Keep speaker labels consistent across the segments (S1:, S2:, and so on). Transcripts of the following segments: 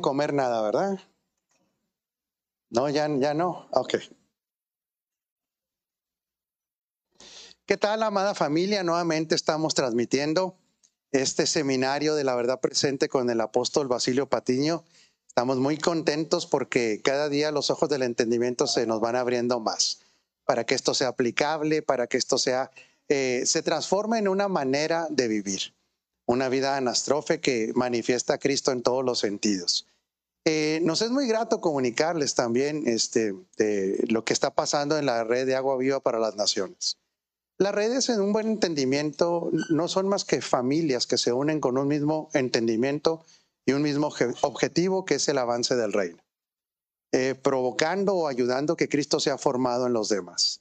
S1: comer nada, ¿verdad? No, ya, ya no. Ok. ¿Qué tal, amada familia? Nuevamente estamos transmitiendo este seminario de la verdad presente con el apóstol Basilio Patiño. Estamos muy contentos porque cada día los ojos del entendimiento se nos van abriendo más para que esto sea aplicable, para que esto sea, eh, se transforme en una manera de vivir, una vida anastrofe que manifiesta a Cristo en todos los sentidos. Eh, nos es muy grato comunicarles también este, lo que está pasando en la red de agua viva para las naciones. Las redes en un buen entendimiento no son más que familias que se unen con un mismo entendimiento y un mismo objetivo que es el avance del reino, eh, provocando o ayudando que Cristo sea formado en los demás.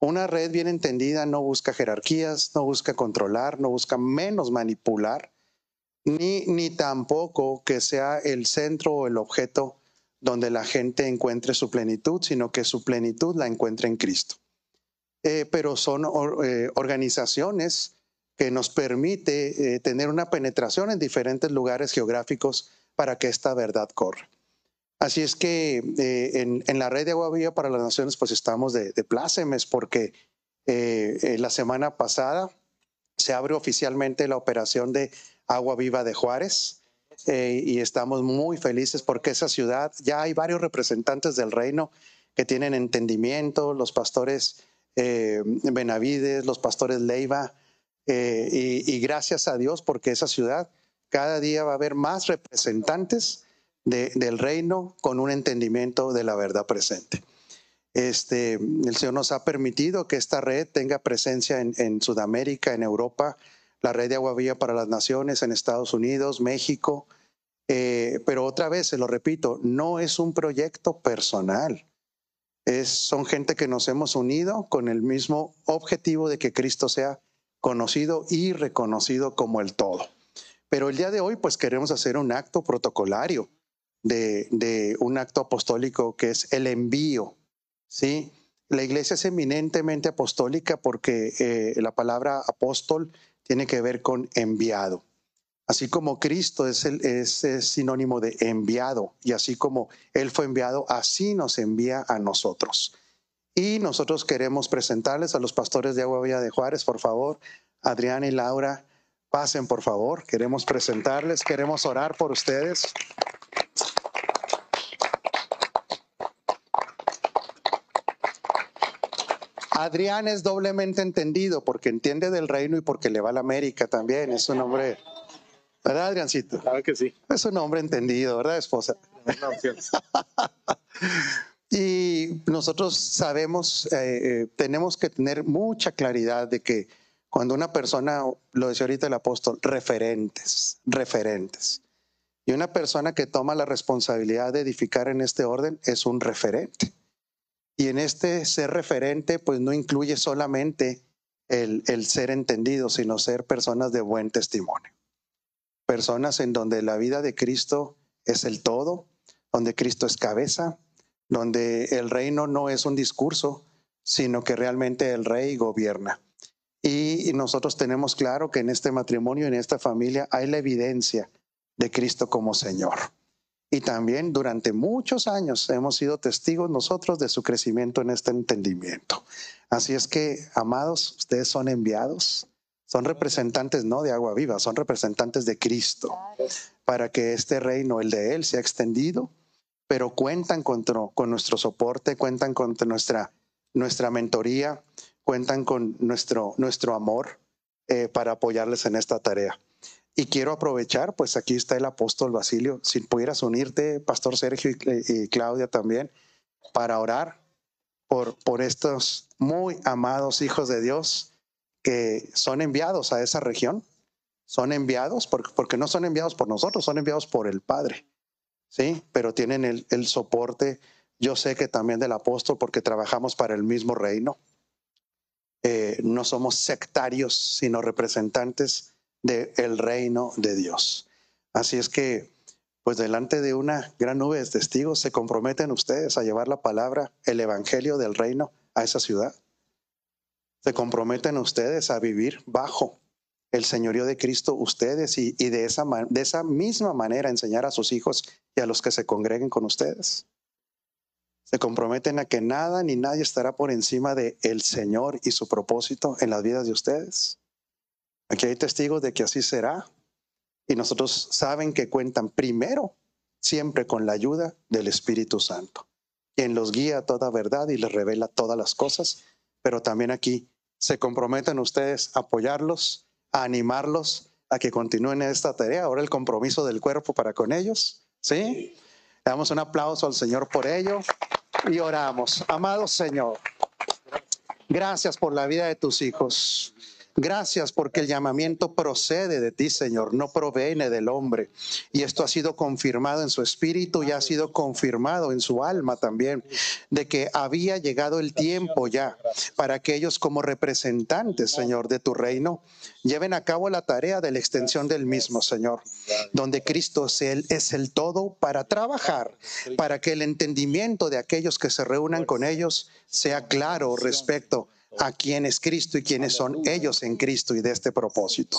S1: Una red bien entendida no busca jerarquías, no busca controlar, no busca menos manipular, ni, ni tampoco que sea el centro o el objeto donde la gente encuentre su plenitud, sino que su plenitud la encuentre en Cristo. Eh, pero son eh, organizaciones que nos permite eh, tener una penetración en diferentes lugares geográficos para que esta verdad corra. Así es que en, la red de Agua Viva para las Naciones pues estamos de, de plácemes porque la semana pasada se abre oficialmente la operación de Agua Viva de Juárez. y estamos muy felices porque esa ciudad ya hay varios representantes del reino que tienen entendimiento, los pastores eh, Benavides, los pastores Leiva, eh, y, gracias a Dios porque esa ciudad cada día va a haber más representantes del reino con un entendimiento de la verdad presente. Este, el Señor nos ha permitido que esta red tenga presencia en, Sudamérica, en Europa, la red de agua viva para las naciones, en Estados Unidos, México. Eh, pero otra vez, se lo repito, no es un proyecto personal son gente que nos hemos unido con el mismo objetivo de que Cristo sea conocido y reconocido como el todo. Pero el día de hoy, pues queremos hacer un acto protocolario de, un acto apostólico que es el envío. ¿sí? La iglesia es eminentemente apostólica porque eh, la palabra apóstol tiene que ver con enviado. Así como Cristo es, el, es, sinónimo de enviado y así como Él fue enviado, así nos envía a nosotros. Y nosotros queremos presentarles a los pastores de Agua Villa de Juárez, por favor, Adrián y Laura, pasen por favor. Queremos presentarles, queremos orar por ustedes. Adrián es doblemente entendido porque entiende del reino y porque le va a la América también. Es un hombre ¿Verdad, Adriancito?
S2: Claro que sí.
S1: Es un hombre entendido, ¿verdad, esposa? y nosotros sabemos, eh, eh, tenemos que tener mucha claridad de que cuando una persona, lo decía ahorita el apóstol, referentes, referentes. Y una persona que toma la responsabilidad de edificar en este orden es un referente. Y en este ser referente, pues no incluye solamente el, el ser entendido, sino ser personas de buen testimonio personas en donde la vida de Cristo es el todo, donde Cristo es cabeza, donde el reino no es un discurso, sino que realmente el rey gobierna. Y nosotros tenemos claro que en este matrimonio, en esta familia, hay la evidencia de Cristo como Señor. Y también durante muchos años hemos sido testigos nosotros de su crecimiento en este entendimiento. Así es que, amados, ustedes son enviados son representantes no de agua viva, son representantes de Cristo, para que este reino, el de Él, sea extendido, pero cuentan con, nuestro soporte, cuentan con nuestra, mentoría, cuentan con nuestro, nuestro amor eh, para apoyarles en esta tarea. Y quiero aprovechar, pues aquí está el apóstol Basilio, si pudieras unirte, Pastor Sergio y, Claudia también, para orar por, por estos muy amados hijos de Dios que son enviados a esa región. Son enviados porque, no son enviados por nosotros, son enviados por el Padre. Sí, pero tienen el, soporte, yo sé que también del apóstol, porque trabajamos para el mismo reino. Eh, no somos sectarios, sino representantes del reino de Dios. Así es que, pues delante de una gran nube de testigos, se comprometen ustedes a llevar la palabra, el evangelio del reino a esa ciudad se comprometen ustedes a vivir bajo el señorío de Cristo ustedes y, y de, esa, de esa misma manera enseñar a sus hijos y a los que se congreguen con ustedes. Se comprometen a que nada ni nadie estará por encima de el Señor y su propósito en las vidas de ustedes. Aquí hay testigos de que así será. Y nosotros saben que cuentan primero siempre con la ayuda del Espíritu Santo, quien los guía a toda verdad y les revela todas las cosas. Pero también aquí se comprometen ustedes a apoyarlos, a animarlos a que continúen esta tarea. Ahora el compromiso del cuerpo para con ellos. ¿Sí? Le damos un aplauso al Señor por ello y oramos. Amado Señor, gracias por la vida de tus hijos. Gracias porque el llamamiento procede de ti, Señor, no proviene del hombre. Y esto ha sido confirmado en su espíritu y ha sido confirmado en su alma también, de que había llegado el tiempo ya para que ellos como representantes, Señor, de tu reino, lleven a cabo la tarea de la extensión del mismo, Señor, donde Cristo es el, todo para trabajar, para que el entendimiento de aquellos que se reúnan con ellos sea claro respecto a quién es Cristo y quiénes son ellos en Cristo y de este propósito.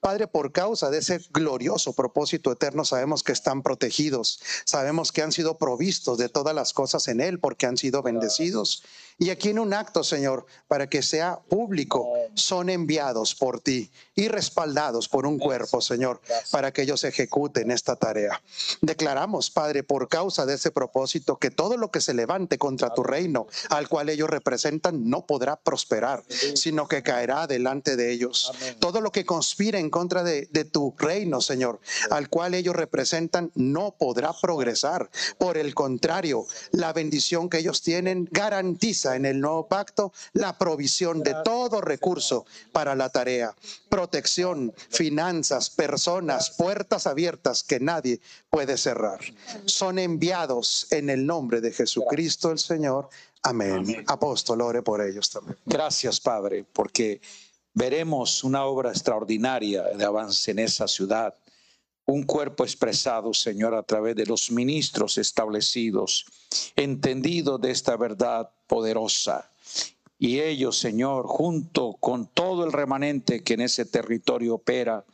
S1: Padre, por causa de ese glorioso propósito eterno, sabemos que están protegidos, sabemos que han sido provistos de todas las cosas en Él porque han sido bendecidos. Y aquí en un acto, Señor, para que sea público, son enviados por ti y respaldados por un cuerpo, Señor, para que ellos ejecuten esta tarea. Declaramos, Padre, por causa de ese propósito, que todo lo que se levante contra tu reino, al cual ellos representan, no podrá prosperar, sino que caerá delante de ellos. Todo lo que conspire en contra de, de tu reino, Señor, al cual ellos representan, no podrá progresar. Por el contrario, la bendición que ellos tienen garantiza en el nuevo pacto la provisión de todo recurso para la tarea, protección, finanzas, personas, puertas abiertas que nadie puede cerrar. Son enviados en el nombre de Jesucristo el Señor. Amén. Apóstol, ore por ellos también.
S2: Gracias, Padre, porque veremos una obra extraordinaria de avance en esa ciudad un cuerpo expresado, Señor, a través de los ministros establecidos, entendido de esta verdad poderosa. Y ellos, Señor, junto con todo el remanente que en ese territorio opera,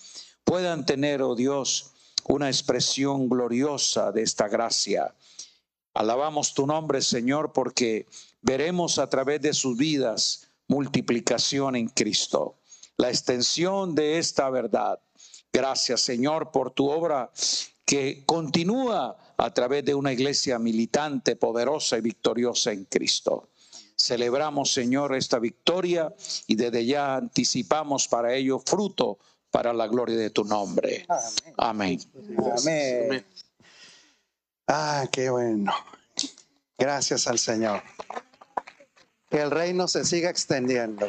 S2: puedan tener, oh Dios, una expresión gloriosa de esta gracia. Alabamos tu nombre, Señor, porque veremos a través de sus vidas multiplicación en Cristo, la extensión de esta verdad Gracias, Señor, por tu obra que continúa a través de una iglesia militante, poderosa y victoriosa en Cristo. Celebramos, Señor, esta victoria y desde ya anticipamos para ello fruto para la gloria de tu nombre. Amén.
S1: Amén. Ah, qué bueno. Gracias al Señor. Que el reino se siga extendiendo.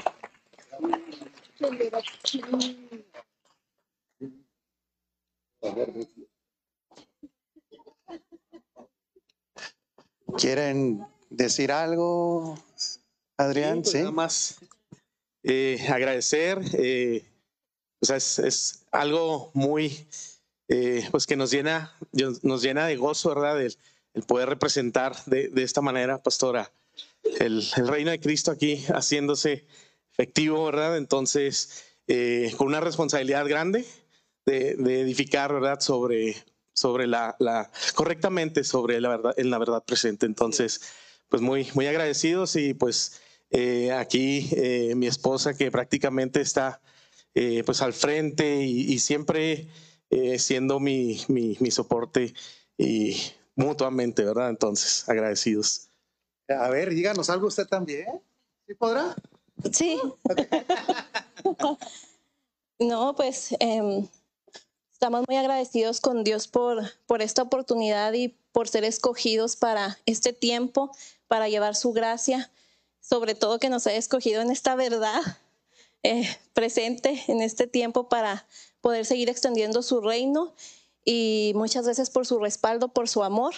S1: ¿Quieren decir algo, Adrián?
S3: Sí, pues Nada más eh, agradecer. Eh, es, algo muy, eh, pues que nos llena, nos llena de gozo, ¿verdad? El, poder representar de, esta manera, pastora, el, el, reino de Cristo aquí haciéndose efectivo, ¿verdad? Entonces, con una responsabilidad grande de, edificar, ¿verdad? Sobre, sobre la, la, correctamente sobre la verdad, en la verdad presente. Entonces, pues muy, muy agradecidos y pues eh, aquí eh, mi esposa que prácticamente está eh, pues al frente y, siempre siendo mi, mi, mi, soporte y mutuamente, ¿verdad? Entonces, agradecidos.
S1: A ver, díganos algo usted también. ¿Sí podrá?
S4: Sí. no, pues em, Estamos muy agradecidos con Dios por, por esta oportunidad y por ser escogidos para este tiempo, para llevar su gracia, sobre todo que nos haya escogido en esta verdad eh, presente en este tiempo para poder seguir extendiendo su reino y muchas veces por su respaldo, por su amor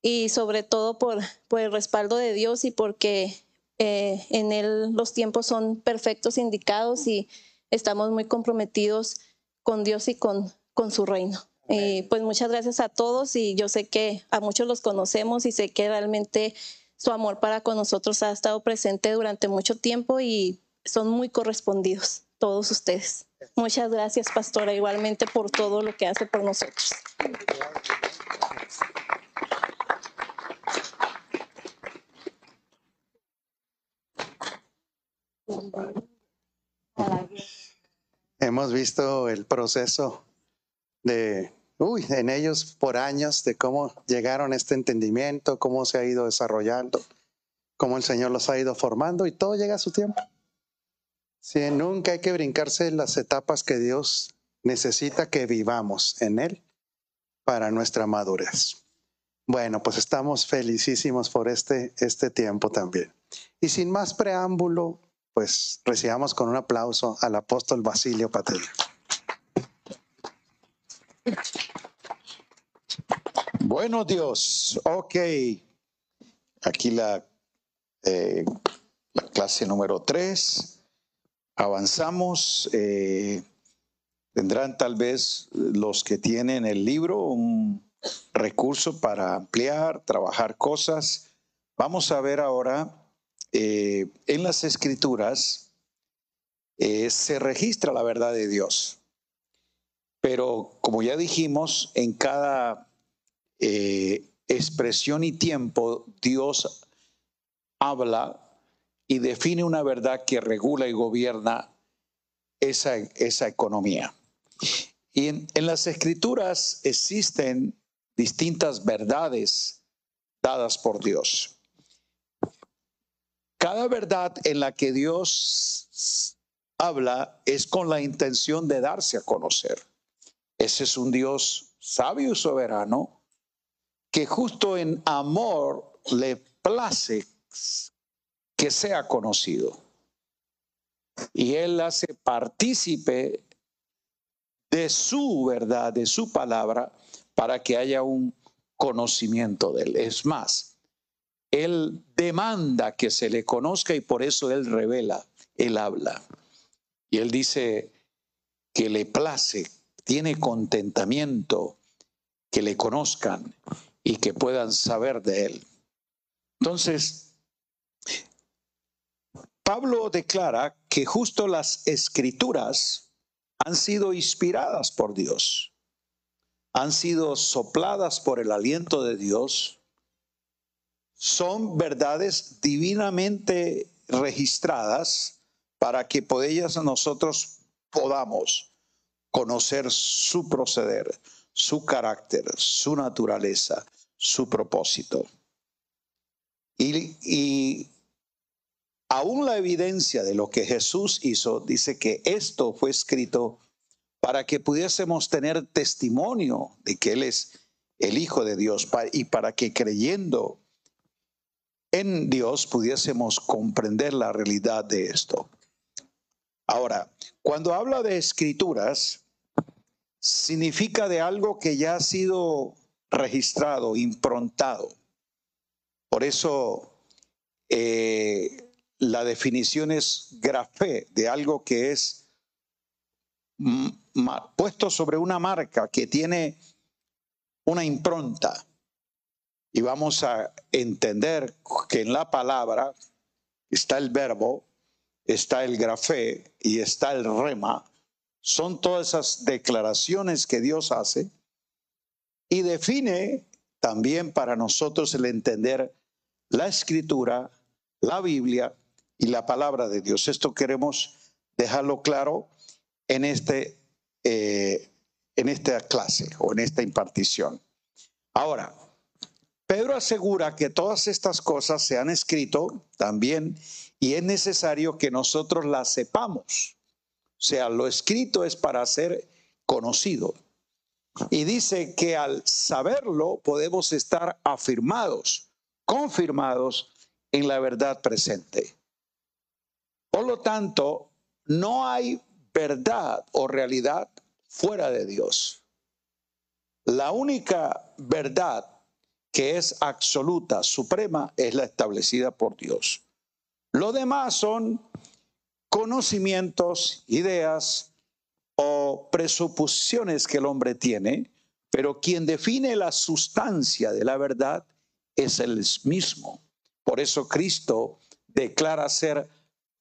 S4: y sobre todo por, por el respaldo de Dios y porque eh, en Él los tiempos son perfectos, indicados y estamos muy comprometidos con Dios y con, con su reino. Y pues muchas gracias a todos y yo sé que a muchos los conocemos y sé que realmente su amor para con nosotros ha estado presente durante mucho tiempo y son muy correspondidos todos ustedes. Muchas gracias, pastora, igualmente por todo lo que hace por nosotros.
S1: Hemos visto el proceso de, uy, en ellos por años, de cómo llegaron a este entendimiento, cómo se ha ido desarrollando, cómo el Señor los ha ido formando y todo llega a su tiempo. Sí, nunca hay que brincarse las etapas que Dios necesita que vivamos en Él para nuestra madurez. Bueno, pues estamos felicísimos por este, este tiempo también. Y sin más preámbulo, pues recibamos con un aplauso al apóstol Basilio Patella.
S2: Bueno, Dios, ok. Aquí la, eh, la clase número tres. Avanzamos. Eh, tendrán tal vez los que tienen el libro un recurso para ampliar, trabajar cosas. Vamos a ver ahora eh, en las escrituras eh, se registra la verdad de Dios. Pero como ya dijimos, en cada expresión y tiempo Dios habla y define una verdad que regula y gobierna esa, esa economía. Y en, en las escrituras existen distintas verdades dadas por Dios. Cada verdad en la que Dios habla es con la intención de darse a conocer. Ese es un Dios sabio y soberano que justo en amor le place que sea conocido. Y Él hace partícipe de su verdad, de su palabra, para que haya un conocimiento de Él. Es más, él demanda que se le conozca y por eso Él revela, Él habla. Y Él dice que le place, tiene contentamiento que le conozcan y que puedan saber de Él. Entonces, Pablo declara que justo las escrituras han sido inspiradas por Dios, han sido sopladas por el aliento de Dios son verdades divinamente registradas para que por ellas nosotros podamos conocer su proceder, su carácter, su naturaleza, su propósito. Y, aún la evidencia de lo que Jesús hizo dice que esto fue escrito para que pudiésemos tener testimonio de que Él es el Hijo de Dios y para que creyendo en Dios pudiésemos comprender la realidad de esto. Ahora, cuando habla de escrituras, significa de algo que ya ha sido registrado, improntado. Por eso eh, la definición es grafé, de algo que es puesto sobre una marca que tiene una impronta. Y vamos a entender que en la palabra está el verbo, está el grafé y está el rema. Son todas esas declaraciones que Dios hace y define también para nosotros el entender la escritura, la Biblia y la palabra de Dios. Esto queremos dejarlo claro en, este, eh, en esta clase o en esta impartición. Ahora, Pedro asegura que todas estas cosas se han escrito también y es necesario que nosotros las sepamos. O sea, lo escrito es para ser conocido. Y dice que al saberlo podemos estar afirmados, confirmados en la verdad presente. Por lo tanto, no hay verdad o realidad fuera de Dios. La única verdad que es absoluta, suprema, es la establecida por Dios. Lo demás son conocimientos, ideas o presuposiciones que el hombre tiene, pero quien define la sustancia de la verdad es el mismo. Por eso Cristo declara ser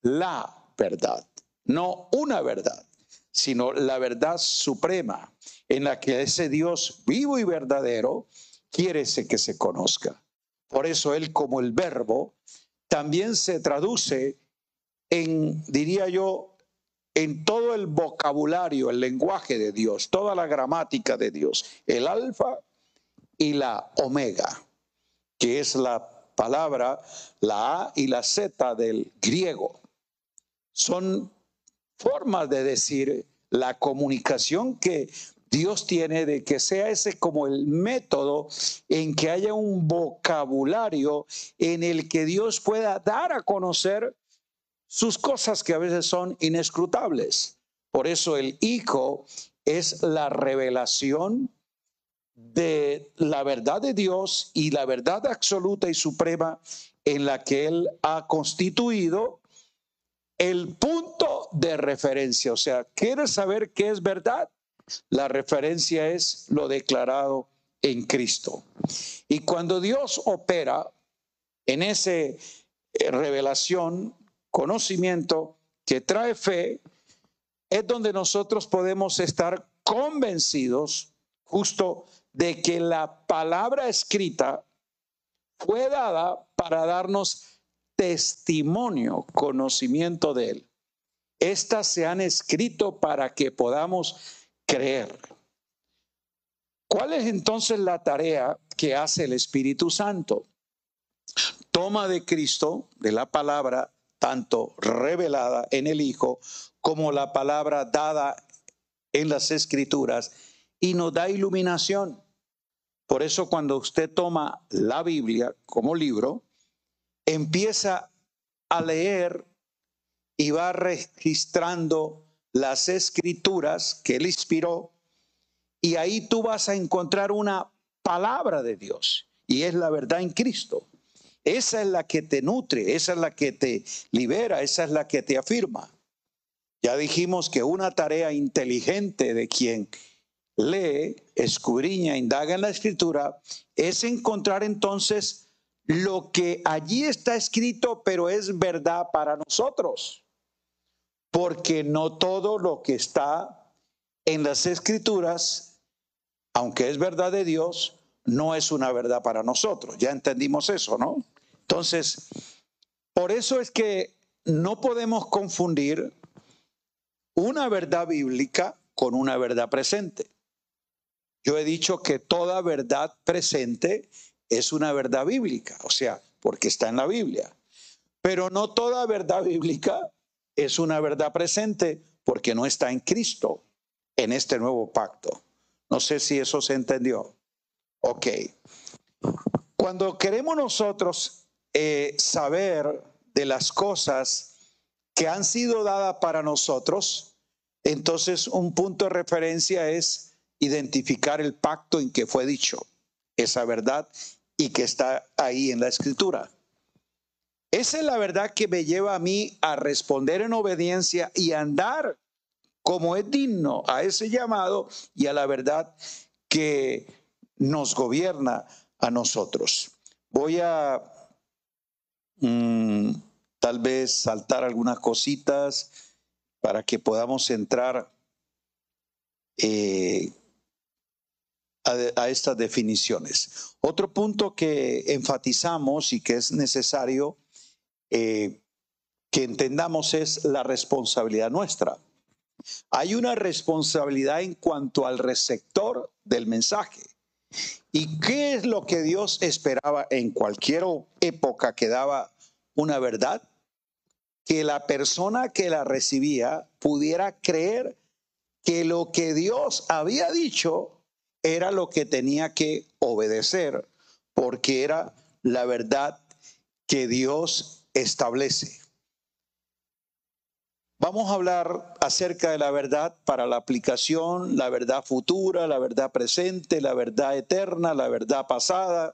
S2: la verdad, no una verdad, sino la verdad suprema en la que ese Dios vivo y verdadero quiere que se conozca. Por eso Él como el verbo también se traduce en, diría yo, en todo el vocabulario, el lenguaje de Dios, toda la gramática de Dios, el alfa y la omega, que es la palabra, la A y la Z del griego. Son formas de decir la comunicación que Dios tiene de que sea ese como el método en que haya un vocabulario en el que Dios pueda dar a conocer sus cosas que a veces son inescrutables. Por eso el Hijo es la revelación de la verdad de Dios y la verdad absoluta y suprema en la que Él ha constituido el punto de referencia. O sea, ¿quieres saber qué es verdad? La referencia es lo declarado en Cristo. Y cuando Dios opera en esa eh, revelación, conocimiento que trae fe, es donde nosotros podemos estar convencidos justo de que la palabra escrita fue dada para darnos testimonio, conocimiento de Él. Estas se han escrito para que podamos creer. ¿Cuál es entonces la tarea que hace el Espíritu Santo? Toma de Cristo, de la palabra, tanto revelada en el Hijo como la palabra dada en las Escrituras, y nos da iluminación. Por eso cuando usted toma la Biblia como libro, empieza a leer y va registrando las escrituras que él inspiró y ahí tú vas a encontrar una palabra de Dios y es la verdad en Cristo. Esa es la que te nutre, esa es la que te libera, esa es la que te afirma. Ya dijimos que una tarea inteligente de quien lee, escudriña, indaga en la escritura, es encontrar entonces lo que allí está escrito, pero es verdad para nosotros. Porque no todo lo que está en las escrituras, aunque es verdad de Dios, no es una verdad para nosotros. Ya entendimos eso, ¿no? Entonces, por eso es que no podemos confundir una verdad bíblica con una verdad presente. Yo he dicho que toda verdad presente es una verdad bíblica, o sea, porque está en la Biblia. Pero no toda verdad bíblica es una verdad presente porque no está en Cristo, en este nuevo pacto. No sé si eso se entendió. Ok. Cuando queremos nosotros eh, saber de las cosas que han sido dadas para nosotros, entonces un punto de referencia es identificar el pacto en que fue dicho esa verdad y que está ahí en la escritura. Esa es la verdad que me lleva a mí a responder en obediencia y andar como es digno a ese llamado y a la verdad que nos gobierna a nosotros. Voy a mm, tal vez saltar algunas cositas para que podamos entrar eh, a, estas definiciones. Otro punto que enfatizamos y que es necesario eh, que entendamos es la responsabilidad nuestra. Hay una responsabilidad en cuanto al receptor del mensaje. ¿Y qué es lo que Dios esperaba en cualquier época que daba una verdad? Que la persona que la recibía pudiera creer que lo que Dios había dicho era lo que tenía que obedecer, porque era la verdad que Dios establece. Vamos a hablar acerca de la verdad para la aplicación, la verdad futura, la verdad presente, la verdad eterna, la verdad pasada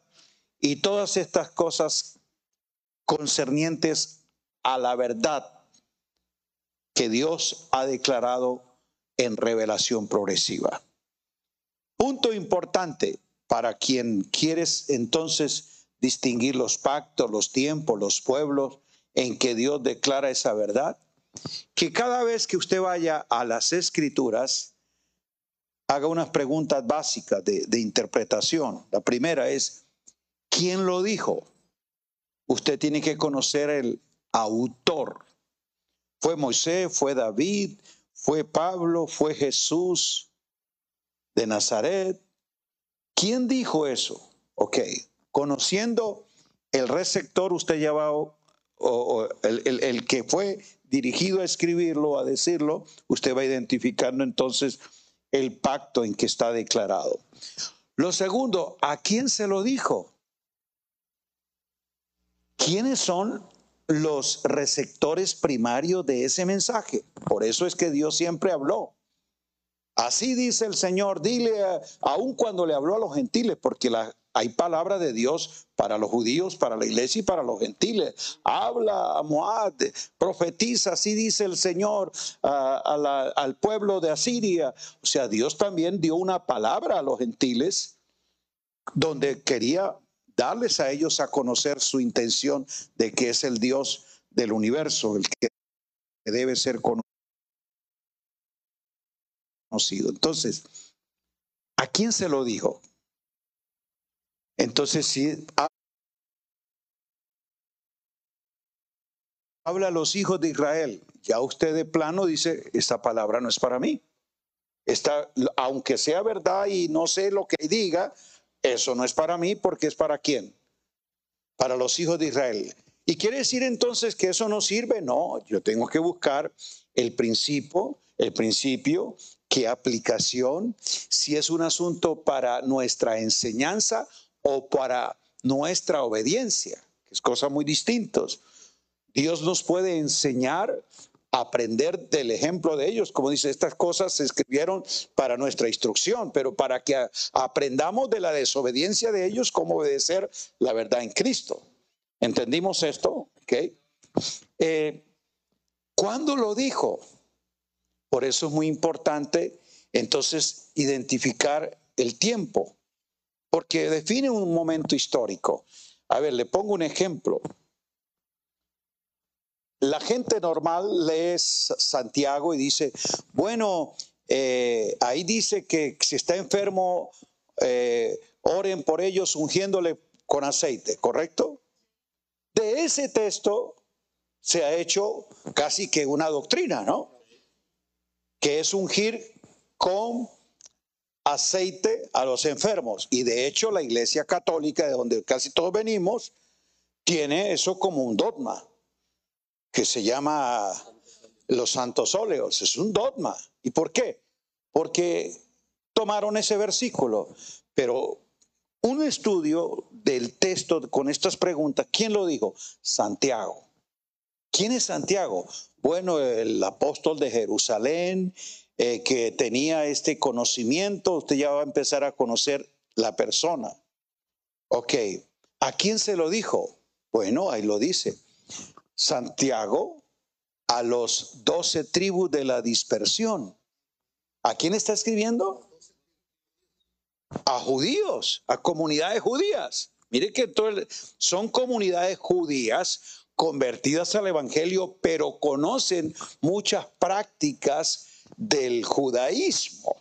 S2: y todas estas cosas concernientes a la verdad que Dios ha declarado en revelación progresiva. Punto importante para quien quieres entonces distinguir los pactos, los tiempos, los pueblos en que Dios declara esa verdad, que cada vez que usted vaya a las escrituras, haga unas preguntas básicas de, de interpretación. La primera es, ¿quién lo dijo? Usted tiene que conocer el autor. Fue Moisés, fue David, fue Pablo, fue Jesús de Nazaret. ¿Quién dijo eso? Ok, conociendo el receptor, usted ya va, o, el, el que fue dirigido a escribirlo, a decirlo, usted va identificando entonces el pacto en que está declarado. Lo segundo, ¿a quién se lo dijo? ¿Quiénes son los receptores primarios de ese mensaje. Por eso es que Dios siempre habló. Así dice el Señor, dile, aun cuando le habló a los gentiles, porque hay palabra de Dios para los judíos, para la iglesia y para los gentiles. Habla a Moab, profetiza, así dice el Señor al pueblo de Asiria. O sea, Dios también dio una palabra a los gentiles donde quería darles a ellos a conocer su intención de que es el Dios del universo, el que debe ser conocido. Entonces, ¿a quién se lo dijo? Entonces, si habla a los hijos de Israel, ya usted de plano dice, esta palabra no es para mí. Esta, aunque sea verdad y no sé lo que diga, eso no es para mí porque es para quién? Para los hijos de Israel. ¿Y quiere decir entonces que eso no sirve? No, yo tengo que buscar el principio, el principio, qué aplicación, si es un asunto para nuestra enseñanza o para nuestra obediencia, que es cosa muy distintos. Dios nos puede enseñar aprender del ejemplo de ellos. Como dice, estas cosas se escribieron para nuestra instrucción, pero para que aprendamos de la desobediencia de ellos, cómo obedecer la verdad en Cristo. ¿Entendimos esto? ¿Ok? Eh, ¿Cuándo lo dijo? Por eso es muy importante entonces identificar el tiempo, porque define un momento histórico. A ver, le pongo un ejemplo. La gente normal lee Santiago y dice, bueno, eh, ahí dice que si está enfermo, eh, oren por ellos ungiéndole con aceite, ¿correcto? De ese texto se ha hecho casi que una doctrina, ¿no? Que es ungir con aceite a los enfermos. Y de hecho la Iglesia Católica, de donde casi todos venimos, tiene eso como un dogma que se llama los santos óleos. Es un dogma. ¿Y por qué? Porque tomaron ese versículo. Pero un estudio del texto con estas preguntas, ¿quién lo dijo? Santiago. ¿Quién es Santiago? Bueno, el apóstol de Jerusalén, eh, que tenía este conocimiento, usted ya va a empezar a conocer la persona. Ok, ¿a quién se lo dijo? Bueno, ahí lo dice. Santiago a los doce tribus de la dispersión. ¿A quién está escribiendo? A judíos, a comunidades judías. Mire que son comunidades judías convertidas al Evangelio, pero conocen muchas prácticas del judaísmo.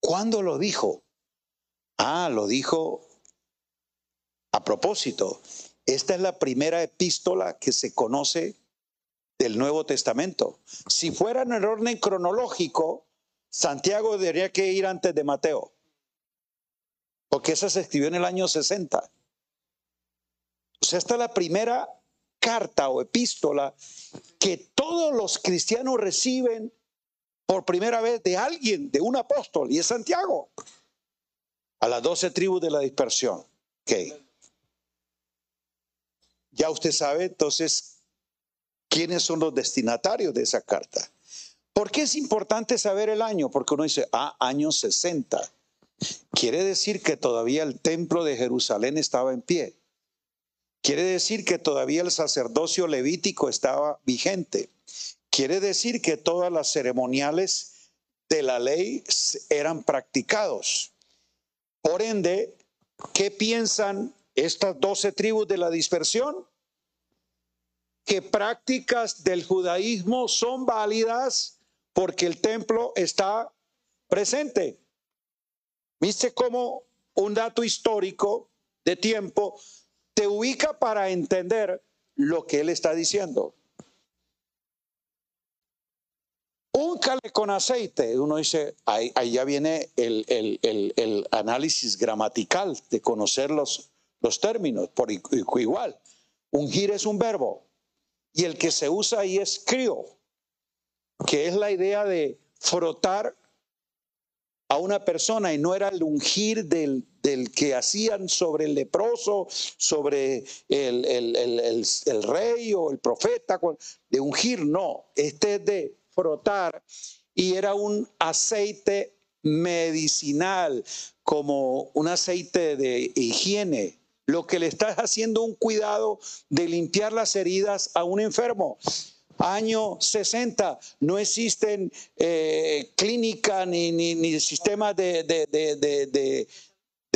S2: ¿Cuándo lo dijo? Ah, lo dijo a propósito. Esta es la primera epístola que se conoce del Nuevo Testamento. Si fuera en el orden cronológico, Santiago debería que ir antes de Mateo, porque esa se escribió en el año 60. O sea, esta es la primera carta o epístola que todos los cristianos reciben por primera vez de alguien, de un apóstol, y es Santiago, a las doce tribus de la dispersión. Okay. Ya usted sabe entonces quiénes son los destinatarios de esa carta. ¿Por qué es importante saber el año? Porque uno dice, ah, año 60. Quiere decir que todavía el templo de Jerusalén estaba en pie. Quiere decir que todavía el sacerdocio levítico estaba vigente. Quiere decir que todas las ceremoniales de la ley eran practicados. Por ende, ¿qué piensan estas doce tribus de la dispersión, que prácticas del judaísmo son válidas porque el templo está presente. ¿Viste cómo un dato histórico de tiempo te ubica para entender lo que él está diciendo? Úncale con aceite. Uno dice, ahí, ya viene el, análisis gramatical de conocer los, los términos, por igual. Ungir es un verbo y el que se usa ahí es crío, que es la idea de frotar a una persona y no era el ungir del, del que hacían sobre el leproso, sobre el, el, rey o el profeta, de ungir, no, este es de frotar y era un aceite medicinal, como un aceite de higiene, lo que le estás haciendo un cuidado de limpiar las heridas a un enfermo. Año 60, no existen eh, clínicas ni, ni, sistemas de,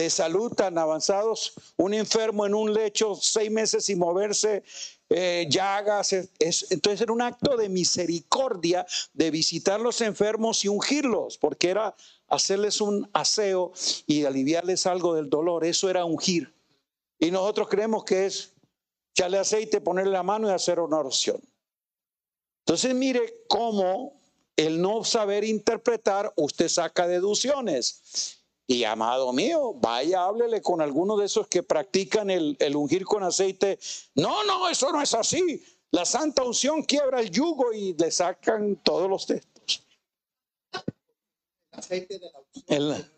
S2: salud tan avanzados. Un enfermo en un lecho seis meses sin moverse, eh, llagas. entonces era un acto de misericordia de visitar los enfermos y ungirlos, porque era hacerles un aseo y aliviarles algo del dolor. Eso era ungir. Y nosotros creemos que es echarle aceite, ponerle la mano y hacer una oración. Entonces mire cómo el no saber interpretar, usted saca deducciones. Y amado mío, vaya, háblele con alguno de esos que practican el, el ungir con aceite. No, no, eso no es así. La santa unción quiebra el yugo y le sacan todos los textos. Aceite de la unción.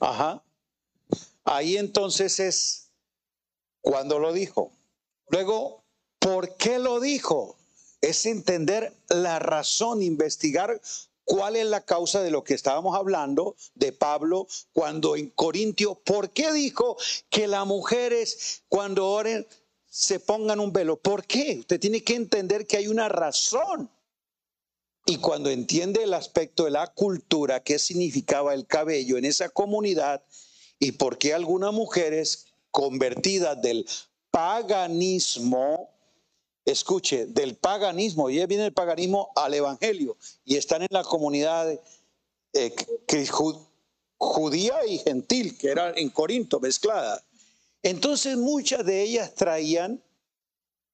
S2: ajá. Ahí entonces es cuando lo dijo. Luego, ¿por qué lo dijo? Es entender la razón, investigar cuál es la causa de lo que estábamos hablando de Pablo cuando en Corintio, ¿por qué dijo que las mujeres cuando oren se pongan un velo? ¿Por qué? Usted tiene que entender que hay una razón. Y cuando entiende el aspecto de la cultura, qué significaba el cabello en esa comunidad y por qué algunas mujeres convertidas del paganismo, escuche, del paganismo, y viene el paganismo al evangelio, y están en la comunidad eh, judía y gentil, que era en Corinto, mezclada. Entonces muchas de ellas traían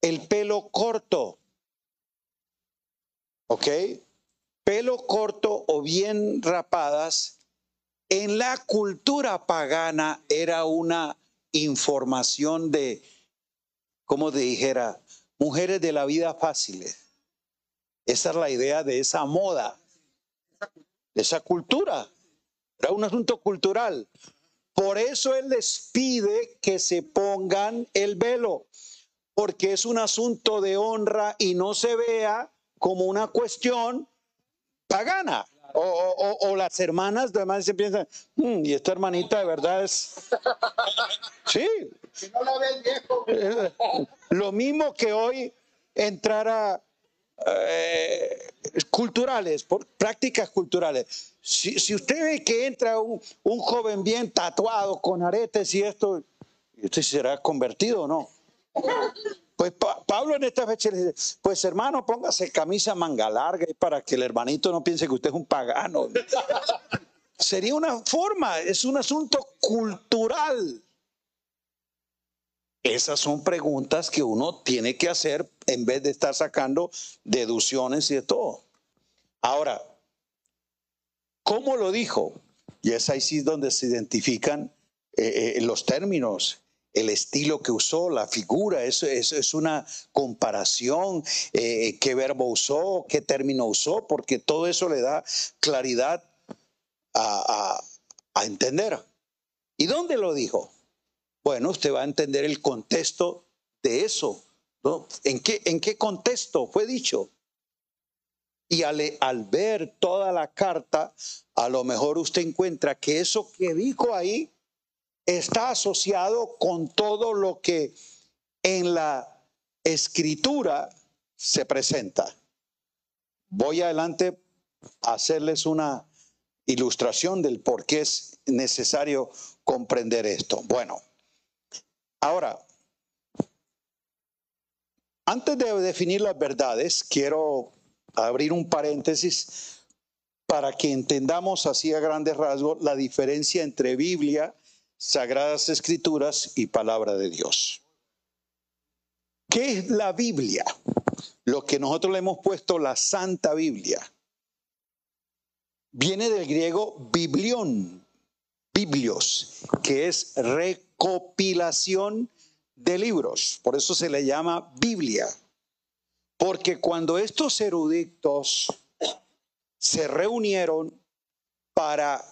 S2: el pelo corto, ¿ok? Pelo corto o bien rapadas, en la cultura pagana era una información de, como dijera, mujeres de la vida fáciles. Esa es la idea de esa moda, de esa cultura. Era un asunto cultural. Por eso Él les pide que se pongan el velo, porque es un asunto de honra y no se vea como una cuestión pagana. O, las hermanas además se piensan, mm, y esta hermanita de verdad es... Sí. Lo mismo que hoy entrar a eh, culturales, por, prácticas culturales. Si, usted ve que entra un, un, joven bien tatuado con aretes y esto, ¿usted será convertido o no? Pues Pablo en esta fecha le dice, pues hermano, póngase camisa manga larga para que el hermanito no piense que usted es un pagano. Sería una forma, es un asunto cultural. Esas son preguntas que uno tiene que hacer en vez de estar sacando deducciones y de todo. Ahora, ¿cómo lo dijo? Y es ahí sí donde se identifican eh, eh, los términos el estilo que usó, la figura, eso, es una comparación, eh, qué verbo usó, qué término usó, porque todo eso le da claridad a, entender. ¿Y dónde lo dijo? Bueno, usted va a entender el contexto de eso. ¿En, qué, ¿En qué contexto fue dicho? Y al, ver toda la carta, a lo mejor usted encuentra que eso que dijo ahí está asociado con todo lo que en la escritura se presenta. Voy adelante a hacerles una ilustración del por qué es necesario comprender esto. Bueno, ahora, Antes de definir las verdades, quiero abrir un paréntesis para que entendamos así a grandes rasgos la diferencia entre Biblia, Sagradas Escrituras y Palabra de Dios. ¿Qué es la Biblia? Lo que nosotros le hemos puesto la Santa Biblia. Viene del griego biblión, biblios, que es recopilación de libros. Por eso se le llama Biblia. Porque cuando estos eruditos se reunieron para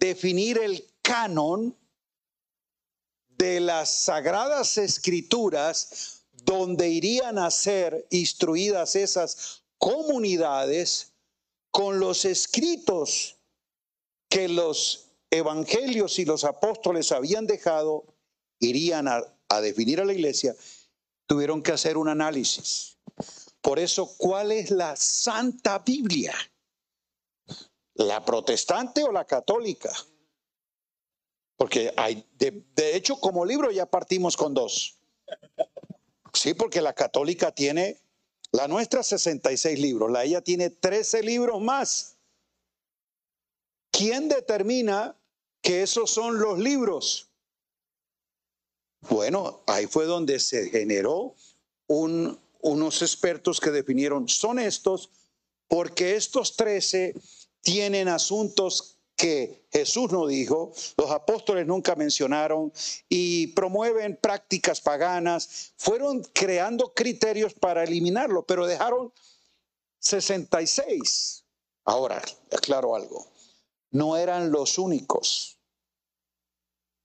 S2: definir el canon de las sagradas escrituras donde irían a ser instruidas esas comunidades con los escritos que los evangelios y los apóstoles habían dejado, irían a, definir a la iglesia, tuvieron que hacer un análisis. Por eso, ¿cuál es la Santa Biblia? ¿La protestante o la católica? Porque hay, de, hecho, como libro ya partimos con dos. Sí, porque la católica tiene, la nuestra 66 libros, la ella tiene 13 libros más. ¿Quién determina que esos son los libros? Bueno, ahí fue donde se generó un, unos expertos que definieron, son estos, porque estos trece tienen asuntos que Jesús no dijo, los apóstoles nunca mencionaron y promueven prácticas paganas, fueron creando criterios para eliminarlo, pero dejaron 66. Ahora, aclaro algo, no eran los únicos.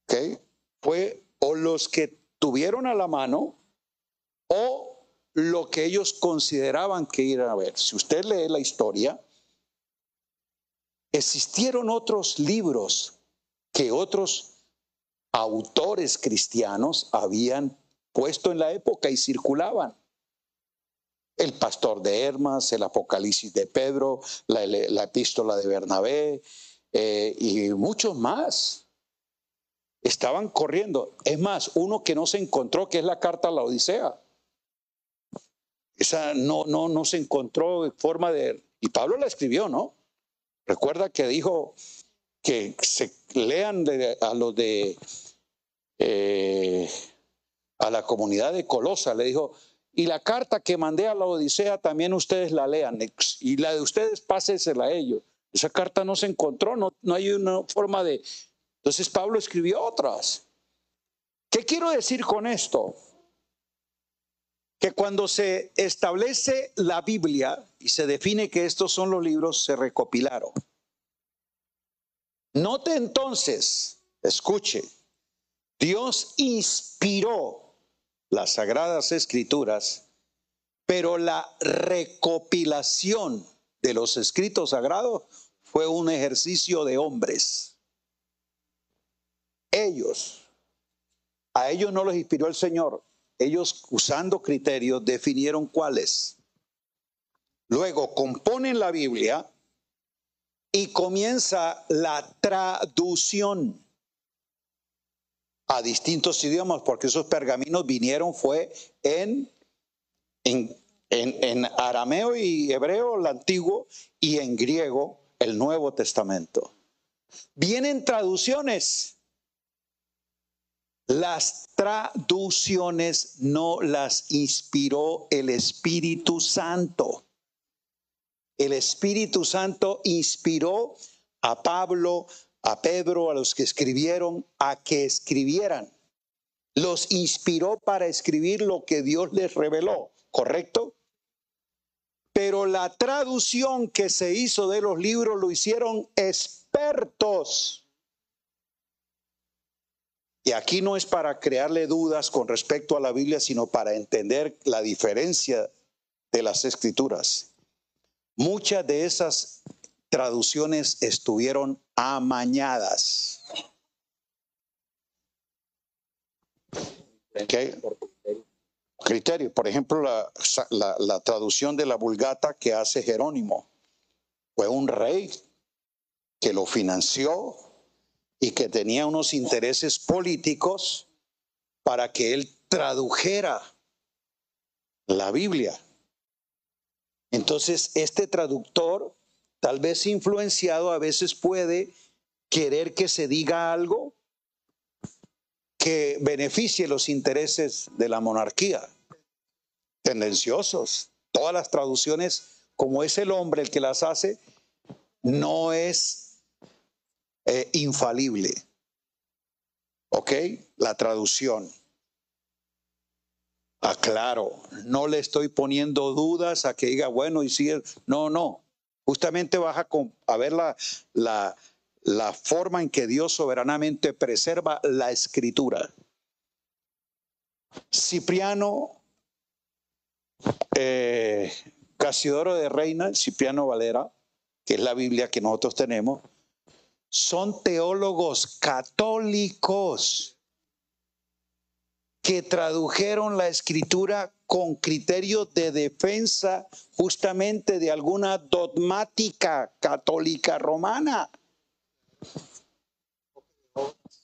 S2: ¿Ok? Fue o los que tuvieron a la mano o lo que ellos consideraban que iban a ver. Si usted lee la historia, existieron otros libros que otros autores cristianos habían puesto en la época y circulaban. El pastor de Hermas, el Apocalipsis de Pedro, la, epístola de Bernabé eh, y muchos más estaban corriendo. Es más, uno que no se encontró, que es la carta a la Odisea. Esa no, no, no se encontró forma de... Y Pablo la escribió, ¿no? Recuerda que dijo que se lean a los de... Eh, a la comunidad de Colosa, le dijo, y la carta que mandé a la Odisea también ustedes la lean, y la de ustedes pásesela a ellos. Esa carta no se encontró, no, no hay una forma de, entonces Pablo escribió otras. ¿Qué quiero decir con esto? Que cuando se establece la Biblia y se define que estos son los libros, se recopilaron. Note entonces, escuche, Dios inspiró las sagradas escrituras, pero la recopilación de los escritos sagrados fue un ejercicio de hombres ellos, a ellos no los inspiró el Señor, ellos usando criterios definieron cuáles. Luego componen la Biblia y comienza la traducción a distintos idiomas, porque esos pergaminos vinieron fue en, en, en, arameo y hebreo, el antiguo, y en griego, el Nuevo Testamento. Vienen traducciones las traducciones no las inspiró el Espíritu Santo. El Espíritu Santo inspiró a Pablo, a Pedro, a los que escribieron, a que escribieran. Los inspiró para escribir lo que Dios les reveló, ¿correcto? Pero la traducción que se hizo de los libros lo hicieron expertos y aquí no es para crearle dudas con respecto a la Biblia, sino para entender la diferencia de las escrituras. Muchas de esas traducciones estuvieron amañadas. ¿Qué? Criterio. Por ejemplo, la, la traducción de la Vulgata que hace Jerónimo. Fue un rey que lo financió, y que tenía unos intereses políticos para que él tradujera la Biblia. Entonces, este traductor, tal vez influenciado, a veces puede querer que se diga algo que beneficie los intereses de la monarquía. Tendenciosos. Todas las traducciones, como es el hombre el que las hace, no es eh, infalible. ¿Ok? La traducción. Aclaro, no le estoy poniendo dudas a que diga, bueno, y sigue. No, no. Justamente vas a, a ver la, la, forma en que Dios soberanamente preserva la escritura. Cipriano eh, Casidoro de Reina, Cipriano Valera, que es la Biblia que nosotros tenemos, son teólogos católicos que tradujeron la escritura con criterio de defensa justamente de alguna dogmática católica romana.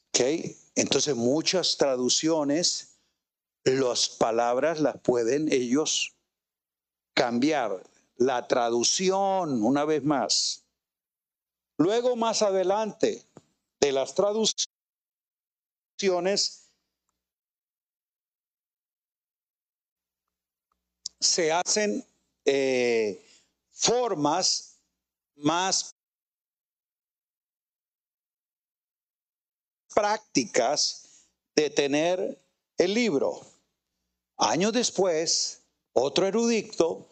S2: Okay. Entonces muchas traducciones, las palabras las pueden ellos cambiar. La traducción, una vez más. Luego más adelante de las traducciones, se hacen eh, formas más prácticas de tener el libro. Años después, otro erudito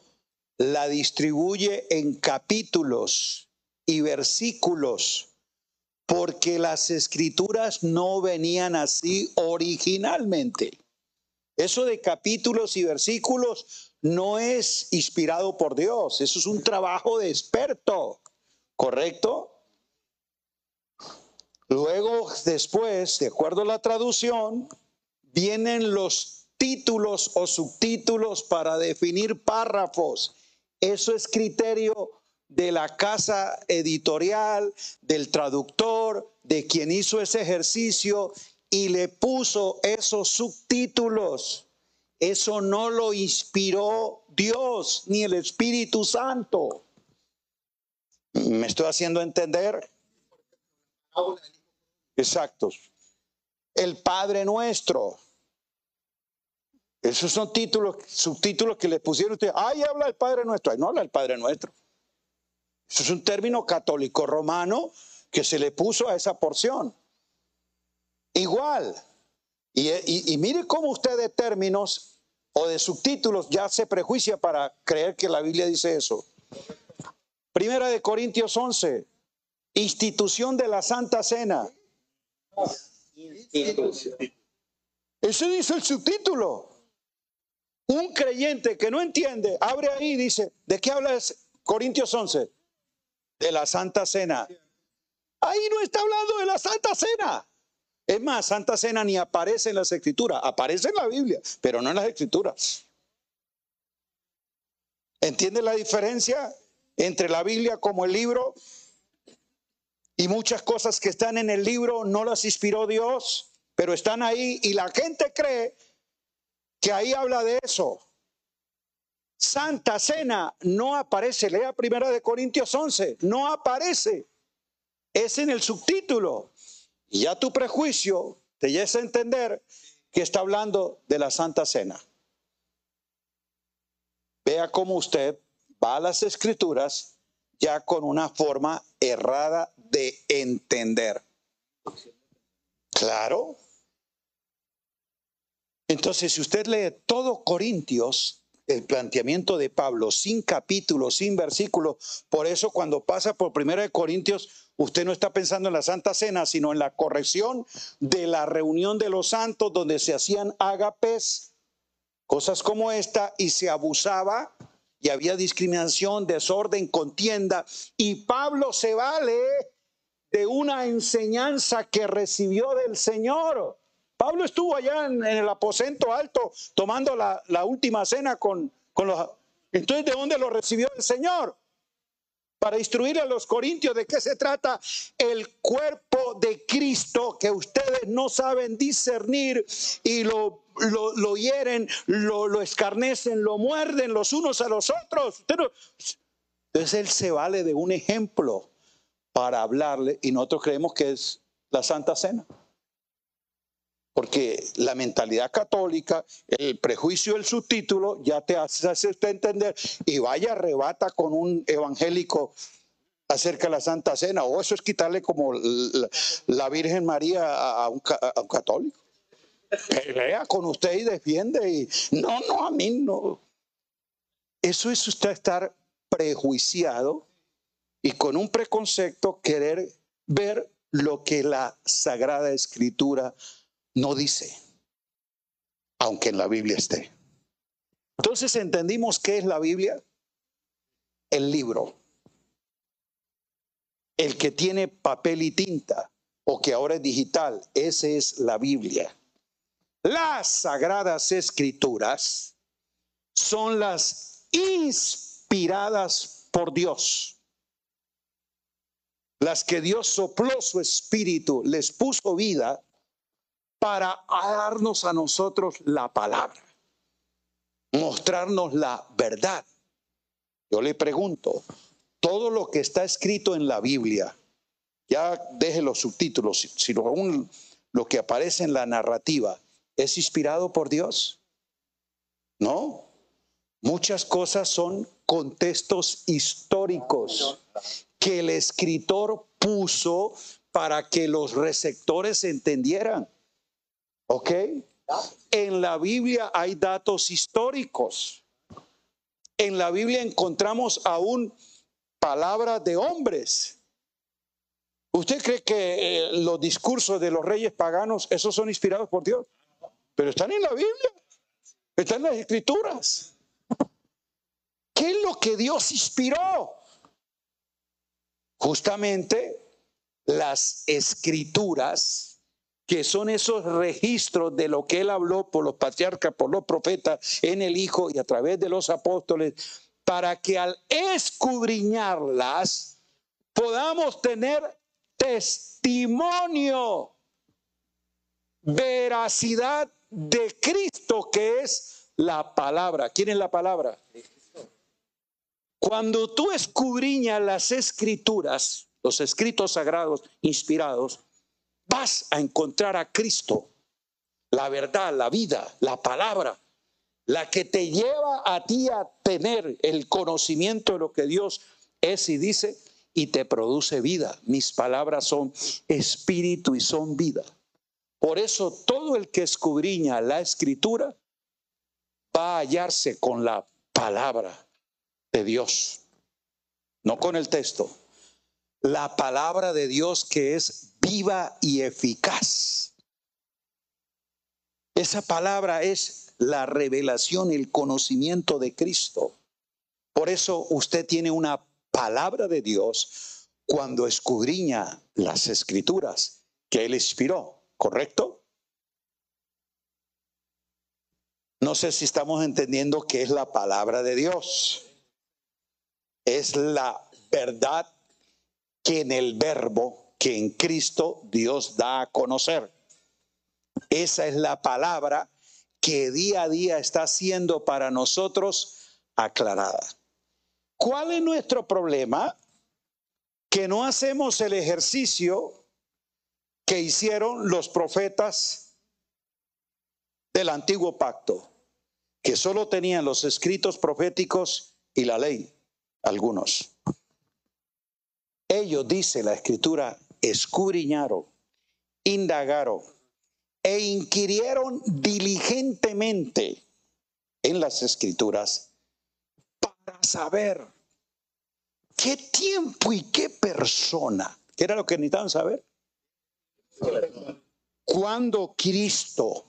S2: la distribuye en capítulos y versículos, porque las escrituras no venían así originalmente. Eso de capítulos y versículos no es inspirado por Dios, eso es un trabajo de experto, ¿correcto? Luego, después, de acuerdo a la traducción, vienen los títulos o subtítulos para definir párrafos. Eso es criterio de la casa editorial, del traductor, de quien hizo ese ejercicio y le puso esos subtítulos. Eso no lo inspiró Dios ni el Espíritu Santo. ¿Me estoy haciendo entender? exactos. El Padre Nuestro. Esos son títulos, subtítulos que le pusieron ustedes. Ahí habla el Padre Nuestro. Ahí no habla el Padre Nuestro. Eso es un término católico romano que se le puso a esa porción. Igual. Y, mire cómo usted de términos o de subtítulos ya se prejuicia para creer que la Biblia dice eso. Primera de Corintios 11, institución de la Santa Cena. Ese dice el subtítulo. Un creyente que no entiende, abre ahí y dice, ¿de qué habla Corintios 11? De la Santa Cena. Ahí no está hablando de la Santa Cena. Es más, Santa Cena ni aparece en las escrituras, aparece en la Biblia, pero no en las escrituras. ¿Entiende la diferencia entre la Biblia como el libro y muchas cosas que están en el libro no las inspiró Dios, pero están ahí y la gente cree que ahí habla de eso. Santa Cena no aparece, lea primera de Corintios 11, no aparece. Es en el subtítulo. Y ya tu prejuicio te lleva a entender que está hablando de la Santa Cena. Vea cómo usted va a las escrituras ya con una forma errada de entender. Claro. Entonces, si usted lee todo Corintios, el planteamiento de Pablo, sin capítulos, sin versículos, por eso cuando pasa por primera de Corintios, usted no está pensando en la Santa Cena, sino en la corrección de la reunión de los santos donde se hacían ágapes, cosas como esta, y se abusaba y había discriminación, desorden, contienda. Y Pablo se vale de una enseñanza que recibió del Señor. Pablo estuvo allá en, el aposento alto tomando la, última cena con, con los... Entonces, ¿de dónde lo recibió el Señor? Para instruir a los corintios de qué se trata el cuerpo de Cristo que ustedes no saben discernir y lo lo, hieren, lo, lo escarnecen, lo muerden los unos a los otros. Entonces él se vale de un ejemplo para hablarle y nosotros creemos que es la Santa Cena. Porque la mentalidad católica, el prejuicio del subtítulo ya te hace, hace usted entender y vaya arrebata con un evangélico acerca de la Santa Cena, o eso es quitarle como la, Virgen María a un, a un católico. Pelea con usted y defiende no, no, a mí no. Eso es usted estar prejuiciado y con un preconcepto querer ver lo que la Sagrada Escritura no dice, aunque en la Biblia esté. Entonces entendimos qué es la Biblia, el libro, el que tiene papel y tinta o que ahora es digital, ese es la Biblia. Las sagradas escrituras son las inspiradas por Dios las que Dios sopló su espíritu, les puso vida para darnos a nosotros la palabra, mostrarnos la verdad. Yo le pregunto, todo lo que está escrito en la Biblia, ya deje los subtítulos, sino aún lo que aparece en la narrativa, ¿es inspirado por Dios? No. Muchas cosas son contextos históricos que el escritor puso para que los receptores entendieran. ¿Ok? En la Biblia hay datos históricos. En la Biblia encontramos aún palabras de hombres. ¿Usted cree que eh, los discursos de los reyes paganos, esos son inspirados por Dios? Pero están en la Biblia, están en las escrituras. ¿Qué es lo que Dios inspiró? Justamente las escrituras, que son esos registros de lo que él habló por los patriarcas, por los profetas, en el Hijo y a través de los apóstoles, para que al escudriñarlas podamos tener testimonio, veracidad de Cristo, que es la palabra. ¿Quién es la palabra? Cuando tú escudriñas las escrituras, los escritos sagrados inspirados, vas a encontrar a Cristo, la verdad, la vida, la palabra, la que te lleva a ti a tener el conocimiento de lo que Dios es y dice y te produce vida. Mis palabras son espíritu y son vida. Por eso todo el que escudriña la escritura va a hallarse con la palabra de Dios, no con el texto. La palabra de Dios que es viva y eficaz. Esa palabra es la revelación, el conocimiento de Cristo. Por eso usted tiene una palabra de Dios cuando escudriña las escrituras que Él inspiró, ¿correcto? No sé si estamos entendiendo qué es la palabra de Dios es la verdad que en el verbo que en Cristo Dios da a conocer. Esa es la palabra que día a día está siendo para nosotros aclarada. ¿Cuál es nuestro problema? Que no hacemos el ejercicio que hicieron los profetas del antiguo pacto, que solo tenían los escritos proféticos y la ley algunos. Ellos, dice la escritura, escudriñaron, indagaron e inquirieron diligentemente en las escrituras para saber qué tiempo y qué persona, ¿qué era lo que necesitaban saber? Cuando Cristo,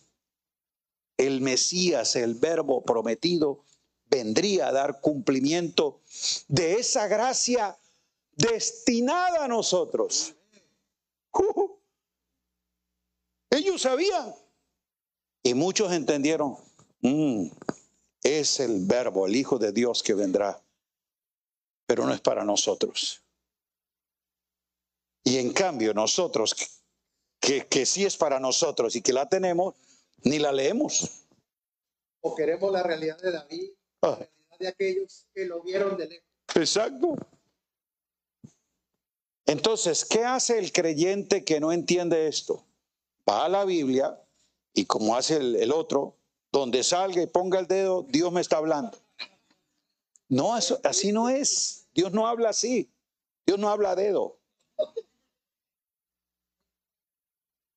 S2: el Mesías, el verbo prometido, vendría a dar cumplimiento de esa gracia destinada a nosotros. Uh, ellos sabían. Y muchos entendieron, mm, es el verbo, el Hijo de Dios que vendrá, pero no es para nosotros. Y en cambio nosotros, que, que sí es para nosotros y que la tenemos, ni la leemos.
S1: O queremos la realidad de David, la
S2: Ah,
S1: realidad de aquellos que lo vieron de lejos.
S2: exacto. Entonces, ¿qué hace el creyente que no entiende esto? Va a la Biblia y como hace el, otro, donde salga y ponga el dedo, Dios me está hablando. No, así no es. Dios no habla así. Dios no habla a dedo.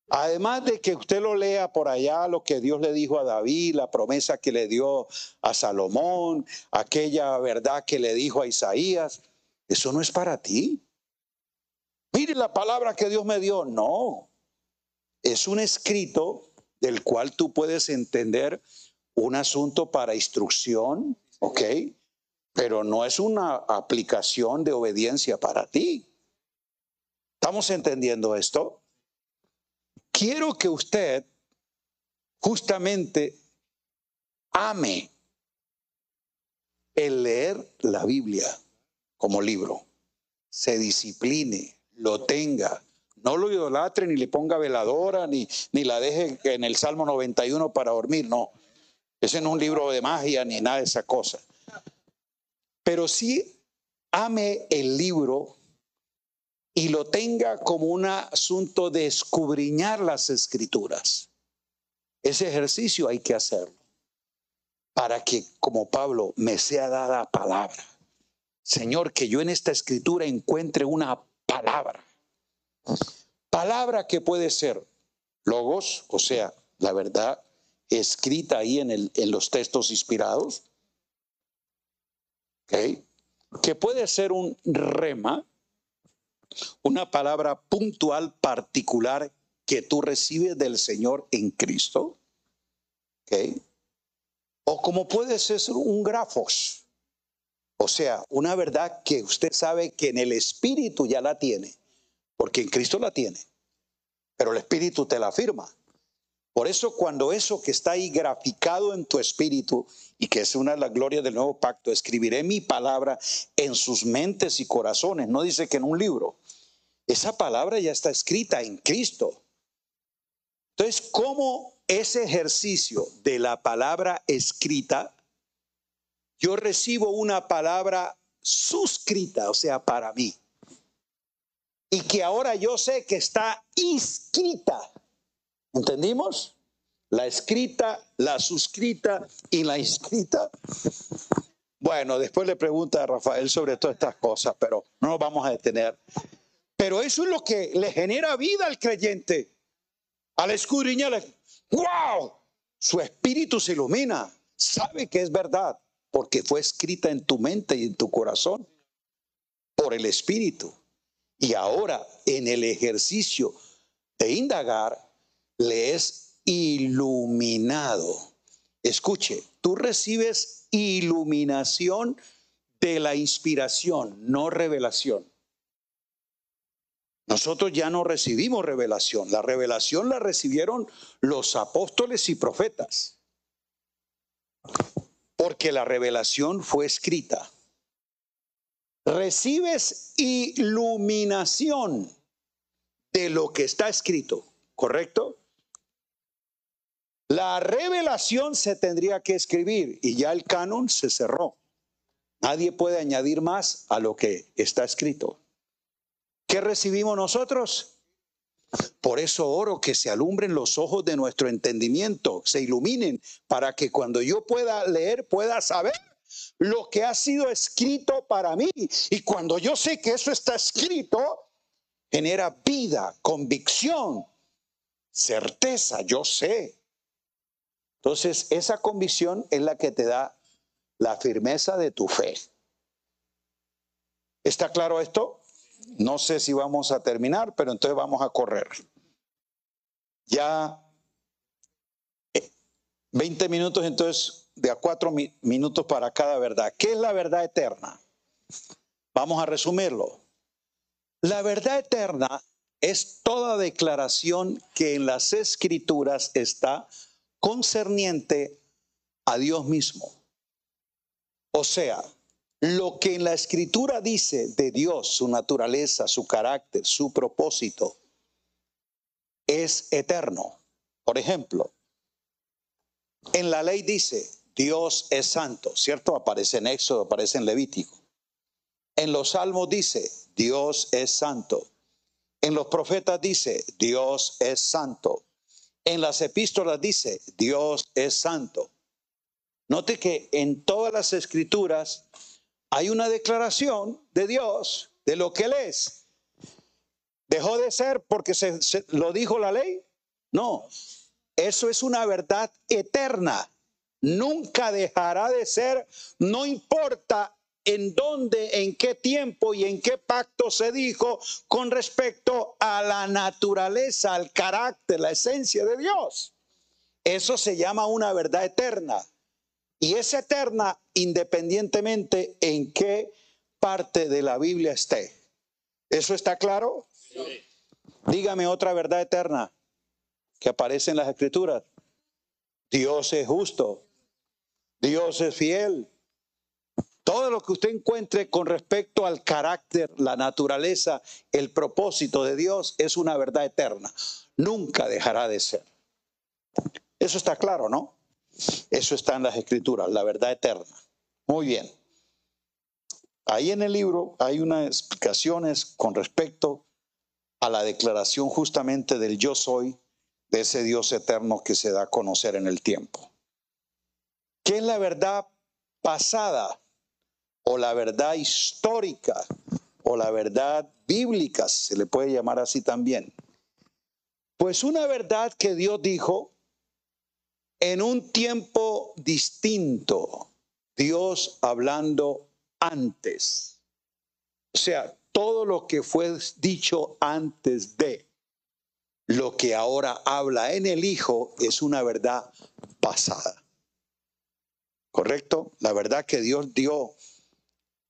S2: Además de que usted lo lea por allá, lo que Dios le dijo a David, la promesa que le dio a Salomón, aquella verdad que le dijo a Isaías, eso no es para ti. Mire la palabra que Dios me dio. No, es un escrito del cual tú puedes entender un asunto para instrucción, ¿ok? Pero no es una aplicación de obediencia para ti. ¿Estamos entendiendo esto? Quiero que usted justamente ame el leer la Biblia como libro, se discipline, lo tenga, no lo idolatre ni le ponga veladora, ni, ni la deje en el Salmo 91 para dormir, no. Ese no es un libro de magia ni nada de esa cosa. Pero sí ame el libro y lo tenga como un asunto de escudriñar las escrituras. Ese ejercicio hay que hacerlo para que, como Pablo, me sea dada palabra. Señor, que yo en esta escritura encuentre una palabra. Palabra que puede ser logos, o sea, la verdad escrita ahí en, el, en los textos inspirados, ¿ok? que puede ser un rema, una palabra puntual, particular que tú recibes del Señor en Cristo, ¿ok? o como puede ser un grafos, o sea, una verdad que usted sabe que en el Espíritu ya la tiene, porque en Cristo la tiene, pero el Espíritu te la afirma. Por eso cuando eso que está ahí graficado en tu espíritu y que es una de las glorias del nuevo pacto, escribiré mi palabra en sus mentes y corazones, no dice que en un libro. Esa palabra ya está escrita en Cristo. Entonces, ¿cómo ese ejercicio de la palabra escrita, yo recibo una palabra suscrita, o sea, para mí? Y que ahora yo sé que está inscrita ¿Entendimos? La escrita, la suscrita y la inscrita. Bueno, después le pregunta a Rafael sobre todas estas cosas, pero no nos vamos a detener. Pero eso es lo que le genera vida al creyente. Al escudriñar, ¡wow! Su espíritu se ilumina, sabe que es verdad, porque fue escrita en tu mente y en tu corazón por el espíritu. Y ahora, en el ejercicio de indagar, le es iluminado. Escuche, tú recibes iluminación de la inspiración, no revelación. Nosotros ya no recibimos revelación. La revelación la recibieron los apóstoles y profetas. Porque la revelación fue escrita. Recibes iluminación de lo que está escrito, ¿correcto? La revelación se tendría que escribir y ya el canon se cerró. Nadie puede añadir más a lo que está escrito. ¿Qué recibimos nosotros? Por eso oro que se alumbren los ojos de nuestro entendimiento, se iluminen, para que cuando yo pueda leer, pueda saber lo que ha sido escrito para mí. Y cuando yo sé que eso está escrito, genera vida, convicción, certeza, yo sé. Entonces, esa convicción es la que te da la firmeza de tu fe. ¿Está claro esto? No sé si vamos a terminar, pero entonces vamos a correr. Ya eh, 20 minutos, entonces, de a cuatro mi- minutos para cada verdad. ¿Qué es la verdad eterna? Vamos a resumirlo. La verdad eterna es toda declaración que en las escrituras está concerniente a Dios mismo. O sea, lo que en la escritura dice de Dios, su naturaleza, su carácter, su propósito, es eterno. Por ejemplo, En la ley dice, Dios es santo, ¿cierto? Aparece en Éxodo, aparece en Levítico. En los salmos dice, Dios es santo. En los profetas dice, Dios es santo. En las epístolas dice, Dios es santo. Note que en todas las escrituras hay una declaración de Dios de lo que Él es. ¿Dejó de ser porque se, lo dijo la ley? No, eso es una verdad eterna. Nunca dejará de ser, no importa en dónde, en qué tiempo y en qué pacto se dijo con respecto a la naturaleza, al carácter, la esencia de Dios. Eso se llama una verdad eterna. Y es eterna independientemente en qué parte de la Biblia esté. ¿Eso está claro? Dígame otra verdad eterna que aparece en las escrituras. Dios es justo. Dios es fiel. Todo lo que usted encuentre con respecto al carácter, la naturaleza, el propósito de Dios es una verdad eterna. Nunca dejará de ser. Eso está claro, ¿no? Eso está en las escrituras, la verdad eterna. Muy bien. Ahí en el libro hay unas explicaciones con respecto a la declaración justamente del yo soy, de ese Dios eterno que se da a conocer en el tiempo. ¿Qué es la verdad pasada o la verdad histórica o la verdad bíblica, se le puede llamar así también? Pues una verdad que Dios dijo en un tiempo distinto, Dios hablando antes. O sea, todo lo que fue dicho antes de lo que ahora habla en el Hijo es una verdad pasada. ¿Correcto? La verdad que Dios dio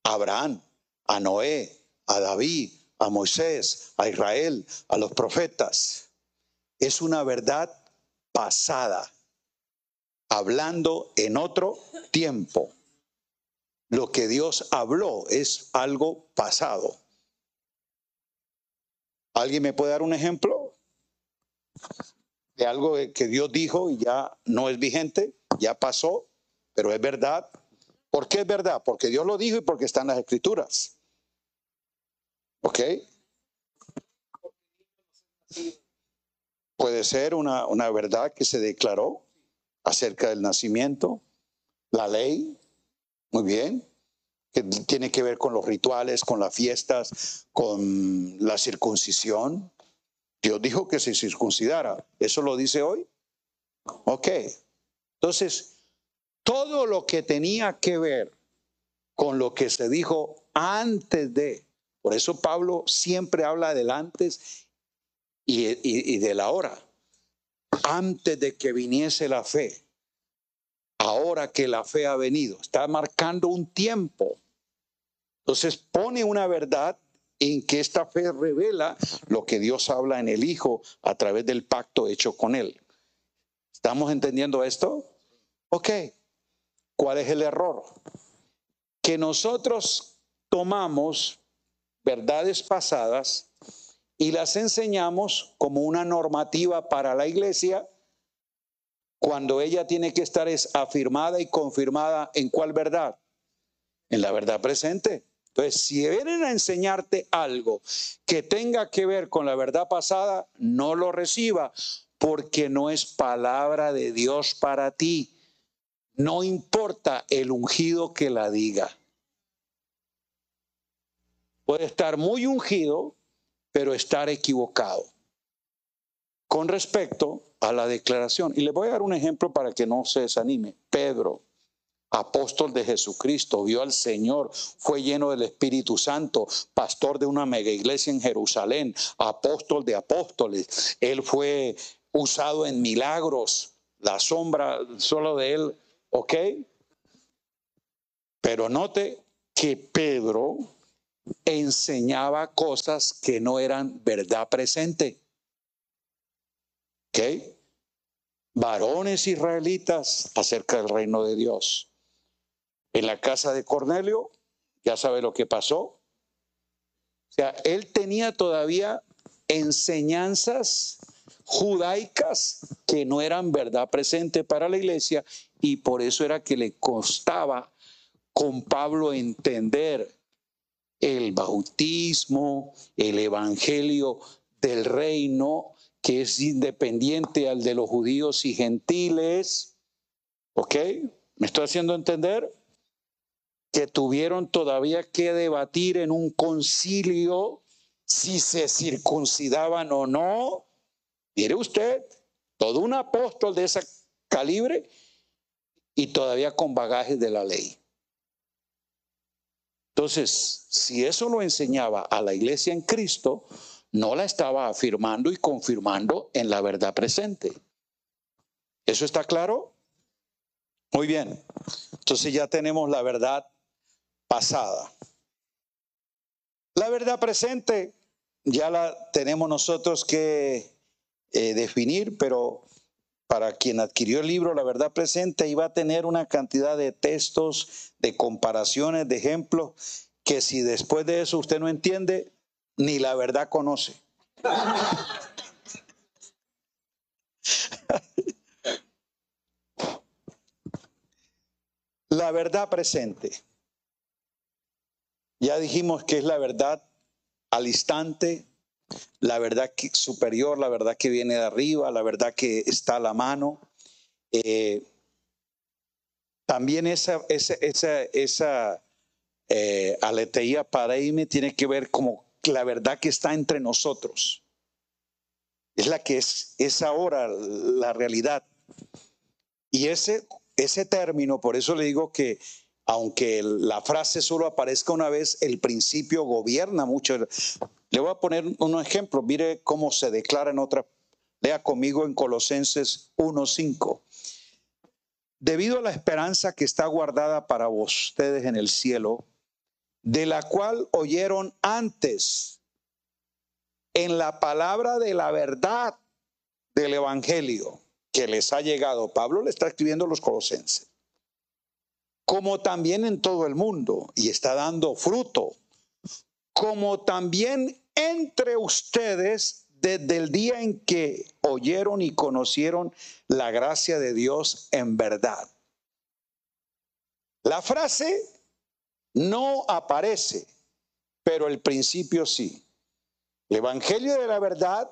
S2: a Abraham, a Noé, a David, a Moisés, a Israel, a los profetas, es una verdad pasada hablando en otro tiempo. Lo que Dios habló es algo pasado. ¿Alguien me puede dar un ejemplo de algo que Dios dijo y ya no es vigente, ya pasó, pero es verdad? ¿Por qué es verdad? Porque Dios lo dijo y porque están las escrituras. ¿Ok? Puede ser una, una verdad que se declaró, acerca del nacimiento, la ley, muy bien, que tiene que ver con los rituales, con las fiestas, con la circuncisión. Dios dijo que se circuncidara. ¿Eso lo dice hoy? Ok. Entonces, todo lo que tenía que ver con lo que se dijo antes de, por eso Pablo siempre habla del antes y, y, y de la hora antes de que viniese la fe, ahora que la fe ha venido. Está marcando un tiempo. Entonces pone una verdad en que esta fe revela lo que Dios habla en el Hijo a través del pacto hecho con Él. ¿Estamos entendiendo esto? Ok. ¿Cuál es el error? Que nosotros tomamos verdades pasadas y las enseñamos como una normativa para la iglesia cuando ella tiene que estar es afirmada y confirmada en cuál verdad? En la verdad presente. Entonces, si vienen a enseñarte algo que tenga que ver con la verdad pasada, no lo reciba porque no es palabra de Dios para ti. No importa el ungido que la diga. Puede estar muy ungido, pero estar equivocado con respecto a la declaración. Y le voy a dar un ejemplo para que no se desanime. Pedro, apóstol de Jesucristo, vio al Señor, fue lleno del Espíritu Santo, pastor de una mega iglesia en Jerusalén, apóstol de apóstoles. Él fue usado en milagros, la sombra solo de él, ¿ok? Pero note que Pedro enseñaba cosas que no eran verdad presente. ¿Ok? Varones israelitas acerca del reino de Dios. En la casa de Cornelio, ya sabe lo que pasó. O sea, él tenía todavía enseñanzas judaicas que no eran verdad presente para la iglesia y por eso era que le costaba con Pablo entender el bautismo, el evangelio del reino, que es independiente al de los judíos y gentiles. ¿Ok? ¿Me estoy haciendo entender? Que tuvieron todavía que debatir en un concilio si se circuncidaban o no. Mire usted, todo un apóstol de ese calibre y todavía con bagajes de la ley. Entonces, si eso lo enseñaba a la iglesia en Cristo, no la estaba afirmando y confirmando en la verdad presente. ¿Eso está claro? Muy bien. Entonces ya tenemos la verdad pasada. La verdad presente ya la tenemos nosotros que eh, definir, pero para quien adquirió el libro La verdad presente iba a tener una cantidad de textos, de comparaciones, de ejemplos, que si después de eso usted no entiende, ni la verdad conoce. la verdad presente. Ya dijimos que es la verdad al instante, la verdad superior, la verdad que viene de arriba, la verdad que está a la mano. Eh, también esa, esa, esa, esa eh, aleteía paraime tiene que ver como la verdad que está entre nosotros. Es la que es, es ahora la realidad. Y ese, ese término, por eso le digo que aunque la frase solo aparezca una vez, el principio gobierna mucho. Le voy a poner un ejemplo. Mire cómo se declara en otra. Lea conmigo en Colosenses 1.5. Debido a la esperanza que está guardada para ustedes en el cielo, de la cual oyeron antes en la palabra de la verdad del Evangelio que les ha llegado. Pablo le está escribiendo a los colosenses. Como también en todo el mundo, y está dando fruto, como también entre ustedes desde el día en que oyeron y conocieron la gracia de Dios en verdad. La frase no aparece, pero el principio sí. El Evangelio de la verdad,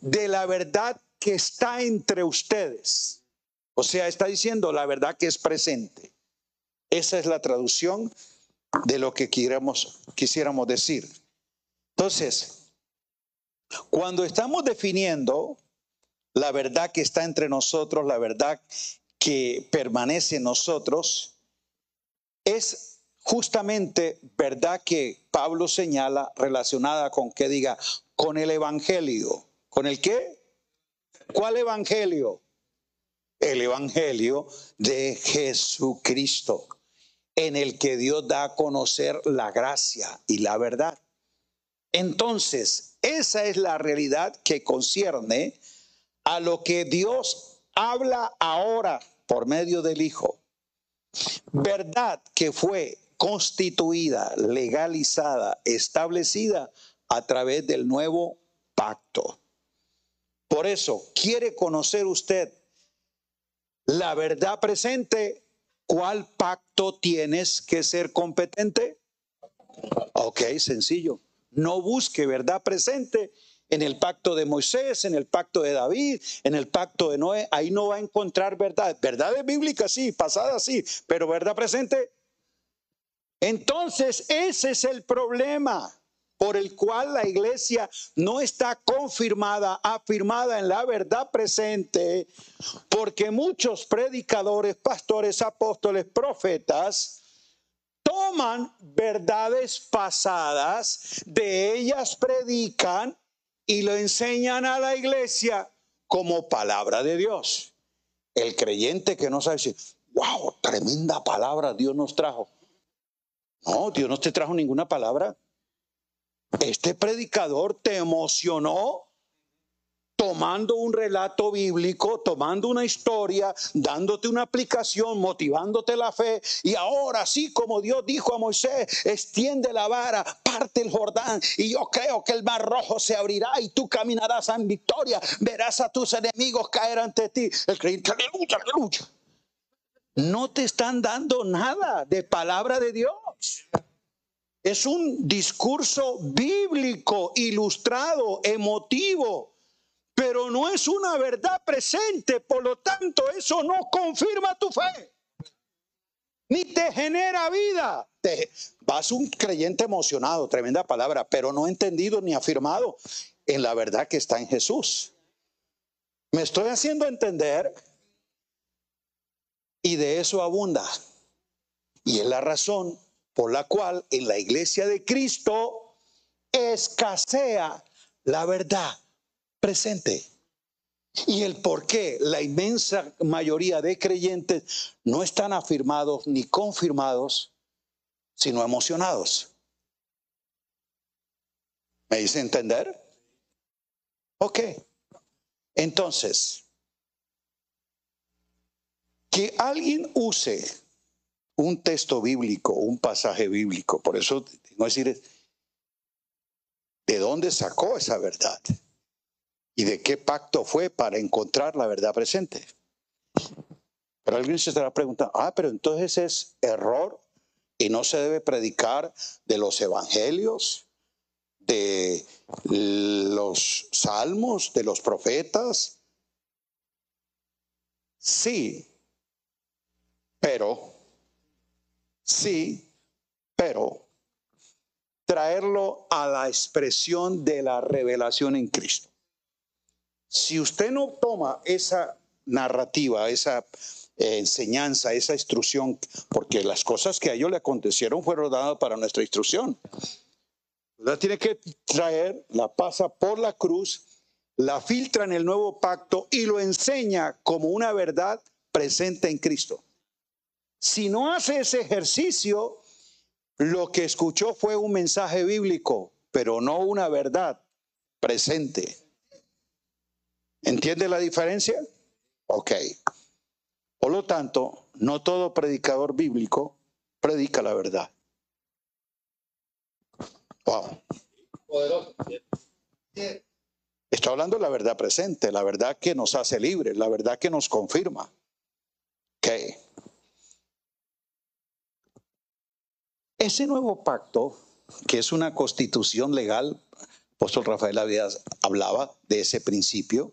S2: de la verdad que está entre ustedes. O sea, está diciendo la verdad que es presente. Esa es la traducción de lo que quisiéramos, decir. Entonces, cuando estamos definiendo la verdad que está entre nosotros, la verdad que permanece en nosotros, es justamente verdad que Pablo señala relacionada con que diga, con el Evangelio. ¿Con el qué? ¿Cuál Evangelio? El Evangelio de Jesucristo, en el que Dios da a conocer la gracia y la verdad. Entonces, esa es la realidad que concierne a lo que Dios habla ahora por medio del Hijo. Verdad que fue constituida, legalizada, establecida a través del nuevo pacto. Por eso, ¿quiere conocer usted la verdad presente? ¿Cuál pacto tienes que ser competente? Ok, sencillo. No busque verdad presente en el pacto de Moisés, en el pacto de David, en el pacto de Noé. Ahí no va a encontrar verdad. Verdades bíblicas sí, pasadas sí, pero verdad presente entonces, ese es el problema por el cual la iglesia no está confirmada, afirmada en la verdad presente, porque muchos predicadores, pastores, apóstoles, profetas, toman verdades pasadas, de ellas predican y lo enseñan a la iglesia como palabra de Dios. El creyente que no sabe decir, wow, tremenda palabra Dios nos trajo. No, Dios no te trajo ninguna palabra. Este predicador te emocionó, tomando un relato bíblico, tomando una historia, dándote una aplicación, motivándote la fe. Y ahora sí, como Dios dijo a Moisés, extiende la vara, parte el Jordán. Y yo creo que el mar rojo se abrirá y tú caminarás en victoria. Verás a tus enemigos caer ante ti. El creyente, aleluya, aleluya. No te están dando nada de palabra de Dios. Es un discurso bíblico, ilustrado, emotivo pero no es una verdad presente, por lo tanto eso no confirma tu fe, ni te genera vida. Vas un creyente emocionado, tremenda palabra, pero no entendido ni afirmado en la verdad que está en Jesús. Me estoy haciendo entender y de eso abunda. Y es la razón por la cual en la iglesia de Cristo escasea la verdad presente. Y el por qué la inmensa mayoría de creyentes no están afirmados ni confirmados, sino emocionados. ¿Me hice entender? Ok. Entonces, que alguien use un texto bíblico, un pasaje bíblico, por eso no decir de dónde sacó esa verdad y de qué pacto fue para encontrar la verdad presente. Pero alguien se estará preguntando, ah, pero entonces es error y no se debe predicar de los evangelios, de los salmos, de los profetas. Sí, pero, sí, pero traerlo a la expresión de la revelación en Cristo. Si usted no toma esa narrativa, esa eh, enseñanza, esa instrucción, porque las cosas que a ellos le acontecieron fueron dadas para nuestra instrucción. Usted tiene que traer, la pasa por la cruz, la filtra en el nuevo pacto y lo enseña como una verdad presente en Cristo. Si no hace ese ejercicio, lo que escuchó fue un mensaje bíblico, pero no una verdad presente. ¿Entiende la diferencia? Ok. Por lo tanto, no todo predicador bíblico predica la verdad. Wow. Está hablando de la verdad presente, la verdad que nos hace libres, la verdad que nos confirma. Ok. Ese nuevo pacto, que es una constitución legal, apóstol Rafael hablaba de ese principio,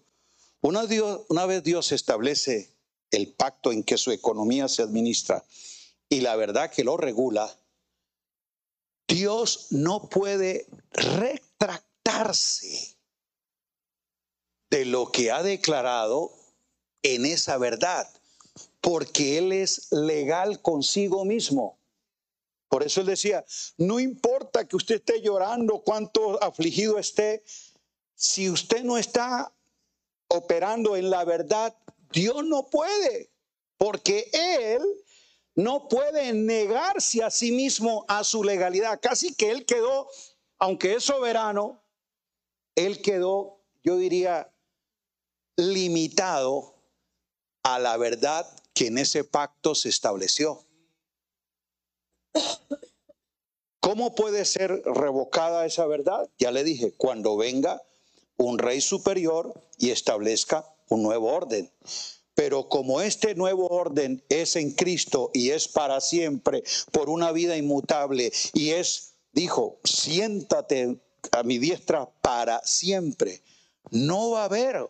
S2: una, vez Dios establece el pacto en que su economía se administra y la verdad que lo regula, Dios no puede retractarse de lo que ha declarado en esa verdad, porque Él es legal consigo mismo. Por eso Él decía, no importa que usted esté llorando, cuánto afligido esté, si usted no está operando en la verdad, Dios no puede, porque Él no puede negarse a sí mismo a su legalidad. Casi que Él quedó, aunque es soberano, Él quedó, yo diría, limitado a la verdad que en ese pacto se estableció. ¿Cómo puede ser revocada esa verdad? Ya le dije, cuando venga un rey superior y establezca un nuevo orden. Pero como este nuevo orden es en Cristo y es para siempre, por una vida inmutable, y es, dijo, siéntate a mi diestra para siempre, no va a haber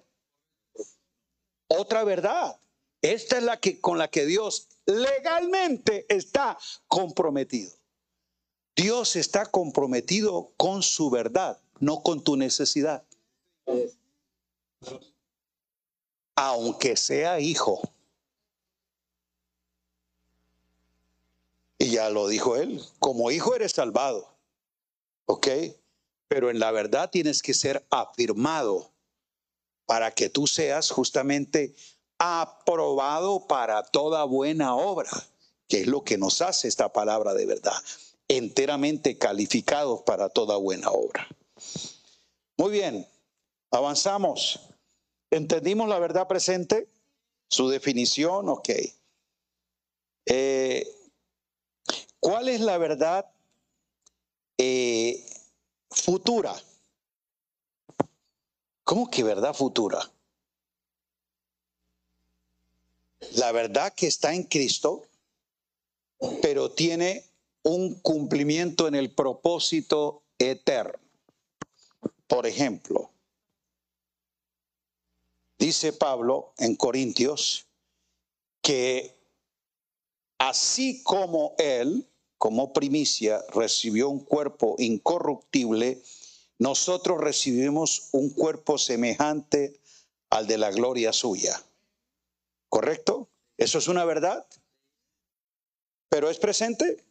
S2: otra verdad. Esta es la que con la que Dios legalmente está comprometido. Dios está comprometido con su verdad, no con tu necesidad aunque sea hijo. Y ya lo dijo él, como hijo eres salvado, ¿ok? Pero en la verdad tienes que ser afirmado para que tú seas justamente aprobado para toda buena obra, que es lo que nos hace esta palabra de verdad, enteramente calificados para toda buena obra. Muy bien, Avanzamos. ¿Entendimos la verdad presente? Su definición, ok. Eh, ¿Cuál es la verdad eh, futura? ¿Cómo que verdad futura? La verdad que está en Cristo, pero tiene un cumplimiento en el propósito eterno. Por ejemplo, dice Pablo en Corintios que así como él, como primicia, recibió un cuerpo incorruptible, nosotros recibimos un cuerpo semejante al de la gloria suya. ¿Correcto? ¿Eso es una verdad? ¿Pero es presente?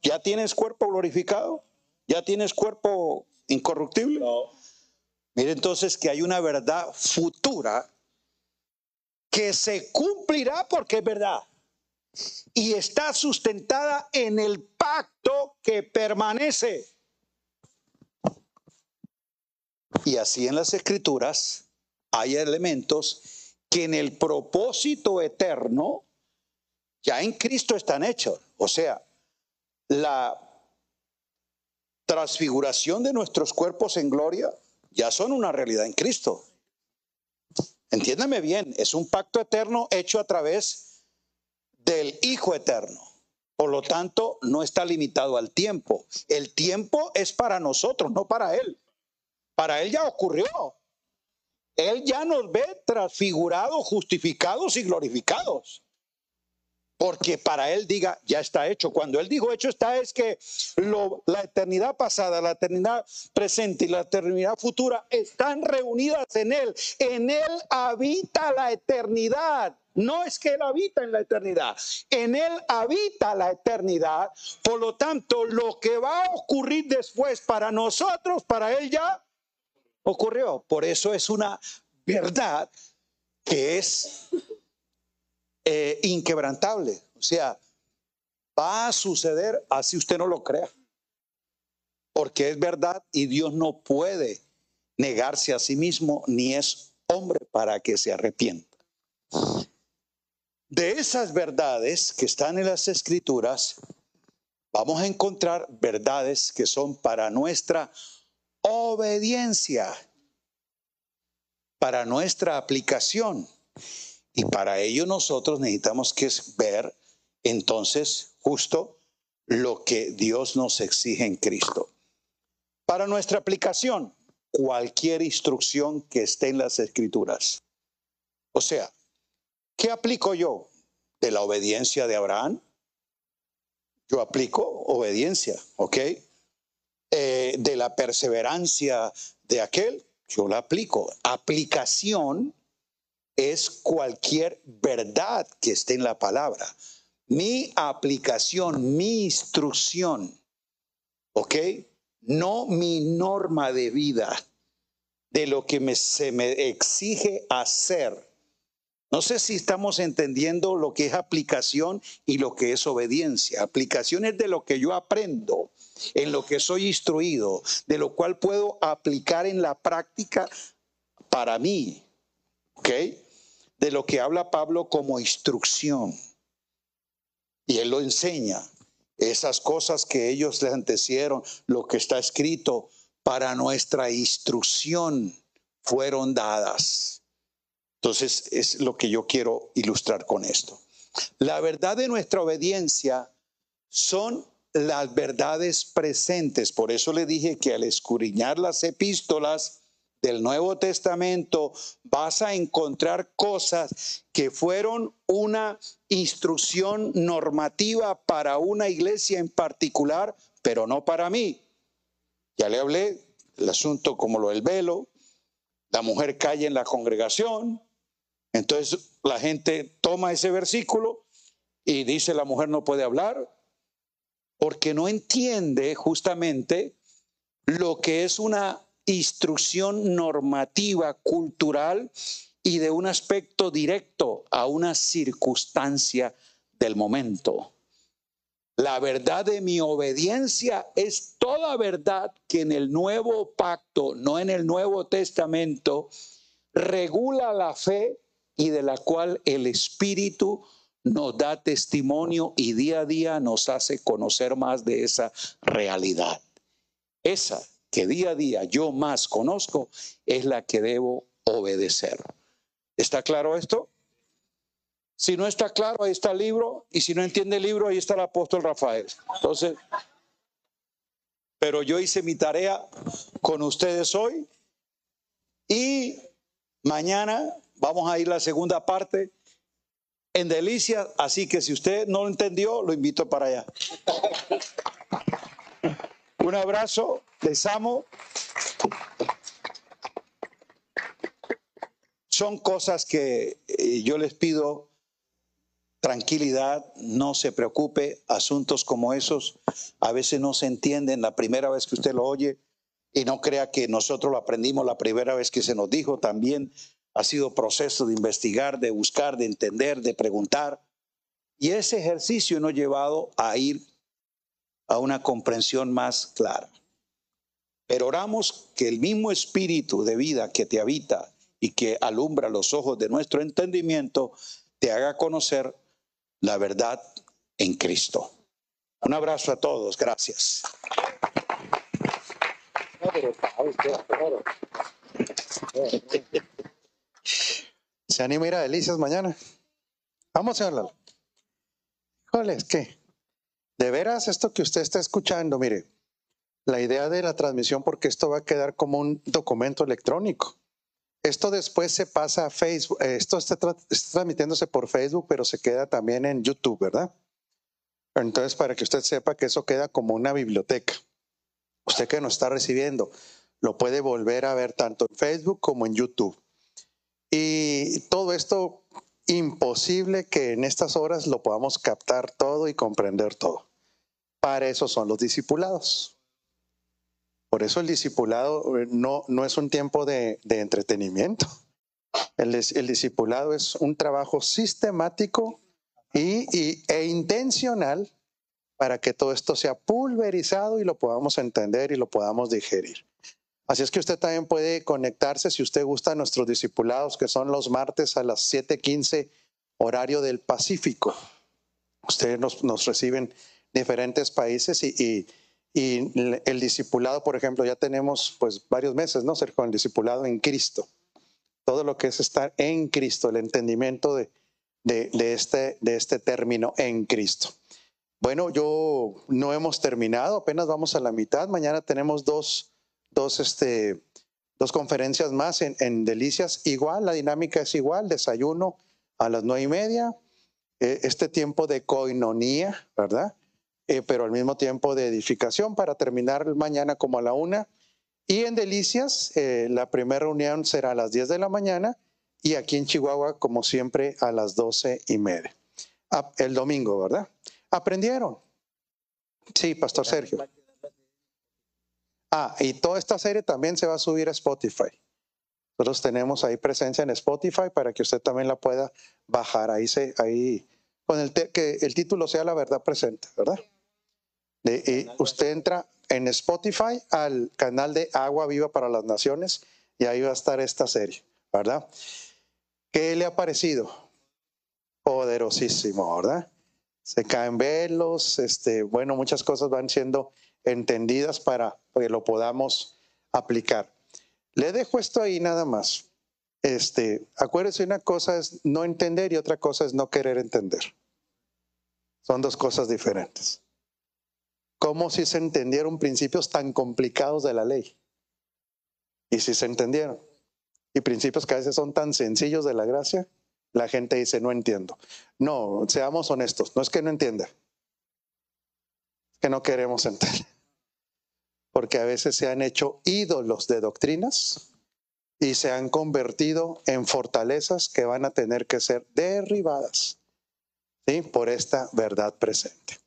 S2: ¿Ya tienes cuerpo glorificado? ¿Ya tienes cuerpo incorruptible? Mire entonces que hay una verdad futura que se cumplirá porque es verdad y está sustentada en el pacto que permanece. Y así en las escrituras hay elementos que en el propósito eterno ya en Cristo están hechos. O sea, la transfiguración de nuestros cuerpos en gloria ya son una realidad en Cristo. Entiéndame bien, es un pacto eterno hecho a través del Hijo eterno. Por lo tanto, no está limitado al tiempo. El tiempo es para nosotros, no para Él. Para Él ya ocurrió. Él ya nos ve transfigurados, justificados y glorificados porque para él diga, ya está hecho. Cuando él dijo hecho está, es que la eternidad pasada, la eternidad presente y la eternidad futura están reunidas en él. En él habita la eternidad. No es que Él habita en la eternidad, en Él habita la eternidad. Por lo tanto, lo que va a ocurrir después para nosotros, para Él ya ocurrió. Por eso es una verdad que es eh, inquebrantable. O sea, va a suceder así usted no lo crea. Porque es verdad y Dios no puede negarse a sí mismo ni es hombre para que se arrepienta. De esas verdades que están en las escrituras, vamos a encontrar verdades que son para nuestra obediencia, para nuestra aplicación. Y para ello nosotros necesitamos que ver entonces justo lo que Dios nos exige en Cristo. Para nuestra aplicación, cualquier instrucción que esté en las escrituras. O sea, ¿qué aplico yo? ¿De la obediencia de Abraham? Yo aplico obediencia, ¿ok? Eh, de la perseverancia de aquel, yo la aplico. Aplicación es cualquier verdad que esté en la palabra. Mi aplicación, mi instrucción, ¿ok? No mi norma de vida, de lo que se me exige hacer. No sé si estamos entendiendo lo que es aplicación y lo que es obediencia. Aplicación es de lo que yo aprendo, en lo que soy instruido, de lo cual puedo aplicar en la práctica para mí. ¿Ok? de lo que habla Pablo como instrucción. Y él lo enseña. Esas cosas que ellos le antecieron, lo que está escrito para nuestra instrucción, fueron dadas. Entonces es lo que yo quiero ilustrar con esto. La verdad de nuestra obediencia son las verdades presentes. Por eso le dije que al escudriñar las epístolas, del Nuevo Testamento vas a encontrar cosas que fueron una instrucción normativa para una iglesia en particular, pero no para mí. Ya le hablé el asunto como lo del velo, la mujer cae en la congregación, entonces la gente toma ese versículo y dice la mujer no puede hablar porque no entiende justamente lo que es una instrucción normativa, cultural y de un aspecto directo a una circunstancia del momento. La verdad de mi obediencia es toda verdad que en el nuevo pacto, no en el Nuevo Testamento, regula la fe y de la cual el Espíritu nos da testimonio y día a día nos hace conocer más de esa realidad. Esa que día a día yo más conozco es la que debo obedecer. ¿Está claro esto? Si no está claro, ahí está el libro, y si no entiende el libro, ahí está el apóstol Rafael. Entonces, pero yo hice mi tarea con ustedes hoy y mañana vamos a ir a la segunda parte en Delicia, así que si usted no lo entendió, lo invito para allá. Un abrazo, les amo. Son cosas que eh, yo les pido tranquilidad, no se preocupe, asuntos como esos a veces no se entienden la primera vez que usted lo oye y no crea que nosotros lo aprendimos la primera vez que se nos dijo, también ha sido proceso de investigar, de buscar, de entender, de preguntar. Y ese ejercicio nos ha llevado a ir a una comprensión más clara. Pero oramos que el mismo espíritu de vida que te habita y que alumbra los ojos de nuestro entendimiento te haga conocer la verdad en Cristo. Un abrazo a todos, gracias.
S1: ¿Se anima a ir a Delicias mañana? Vamos a hablar. Híjole, es de veras, esto que usted está escuchando, mire, la idea de la transmisión, porque esto va a quedar como un documento electrónico. Esto después se pasa a Facebook, eh, esto está, está transmitiéndose por Facebook, pero se queda también en YouTube, ¿verdad? Entonces, para que usted sepa que eso queda como una biblioteca. Usted que nos está recibiendo, lo puede volver a ver tanto en Facebook como en YouTube. Y todo esto, imposible que en estas horas lo podamos captar todo y comprender todo. Para eso son los discipulados. Por eso el discipulado eh, no, no es un tiempo de, entretenimiento. El, el, discipulado es un trabajo sistemático y, e intencional para que todo esto sea pulverizado y lo podamos entender y lo podamos digerir. Así es que usted también puede conectarse si usted gusta a nuestros discipulados, que son los martes a las 7:15 horario del Pacífico. Ustedes nos, nos reciben diferentes países y, el discipulado, por ejemplo, ya tenemos pues varios meses, ¿no? Ser con el discipulado en Cristo. Todo lo que es estar en Cristo, el entendimiento este, de este término en Cristo. Bueno, yo no hemos terminado, apenas vamos a la mitad. Mañana tenemos dos dos, este, dos conferencias más en, en, Delicias. Igual, la dinámica es igual, desayuno a las nueve y media, eh, este tiempo de coinonía, ¿verdad? Eh, pero al mismo tiempo de edificación para terminar mañana como a la una. Y en Delicias, eh, la primera reunión será a las 10 de la mañana y aquí en Chihuahua, como siempre, a las doce y media. Ah, el domingo, ¿verdad? ¿Aprendieron? Sí, Pastor Sergio. Ah, y toda esta serie también se va a subir a Spotify. Nosotros tenemos ahí presencia en Spotify para que usted también la pueda bajar. Ahí se, ahí, con el que el título sea la verdad presente, ¿verdad? y usted entra en Spotify al canal de Agua Viva para las Naciones y ahí va a estar esta serie, ¿verdad? ¿Qué le ha parecido? Poderosísimo, ¿verdad? Se caen velos, este, bueno, muchas cosas van siendo entendidas para que lo podamos aplicar. Le dejo esto ahí nada más. Este, acuérdese, una cosa es no entender y otra cosa es no querer entender. Son dos cosas diferentes. ¿Cómo si se entendieron principios tan complicados de la ley? Y si se entendieron. Y principios que a veces son tan sencillos de la gracia, la gente dice, no entiendo. No, seamos honestos, no es que no entienda, que no queremos entender porque a veces se han hecho ídolos de doctrinas y se han convertido en fortalezas que van a tener que ser derribadas ¿sí? por esta verdad presente.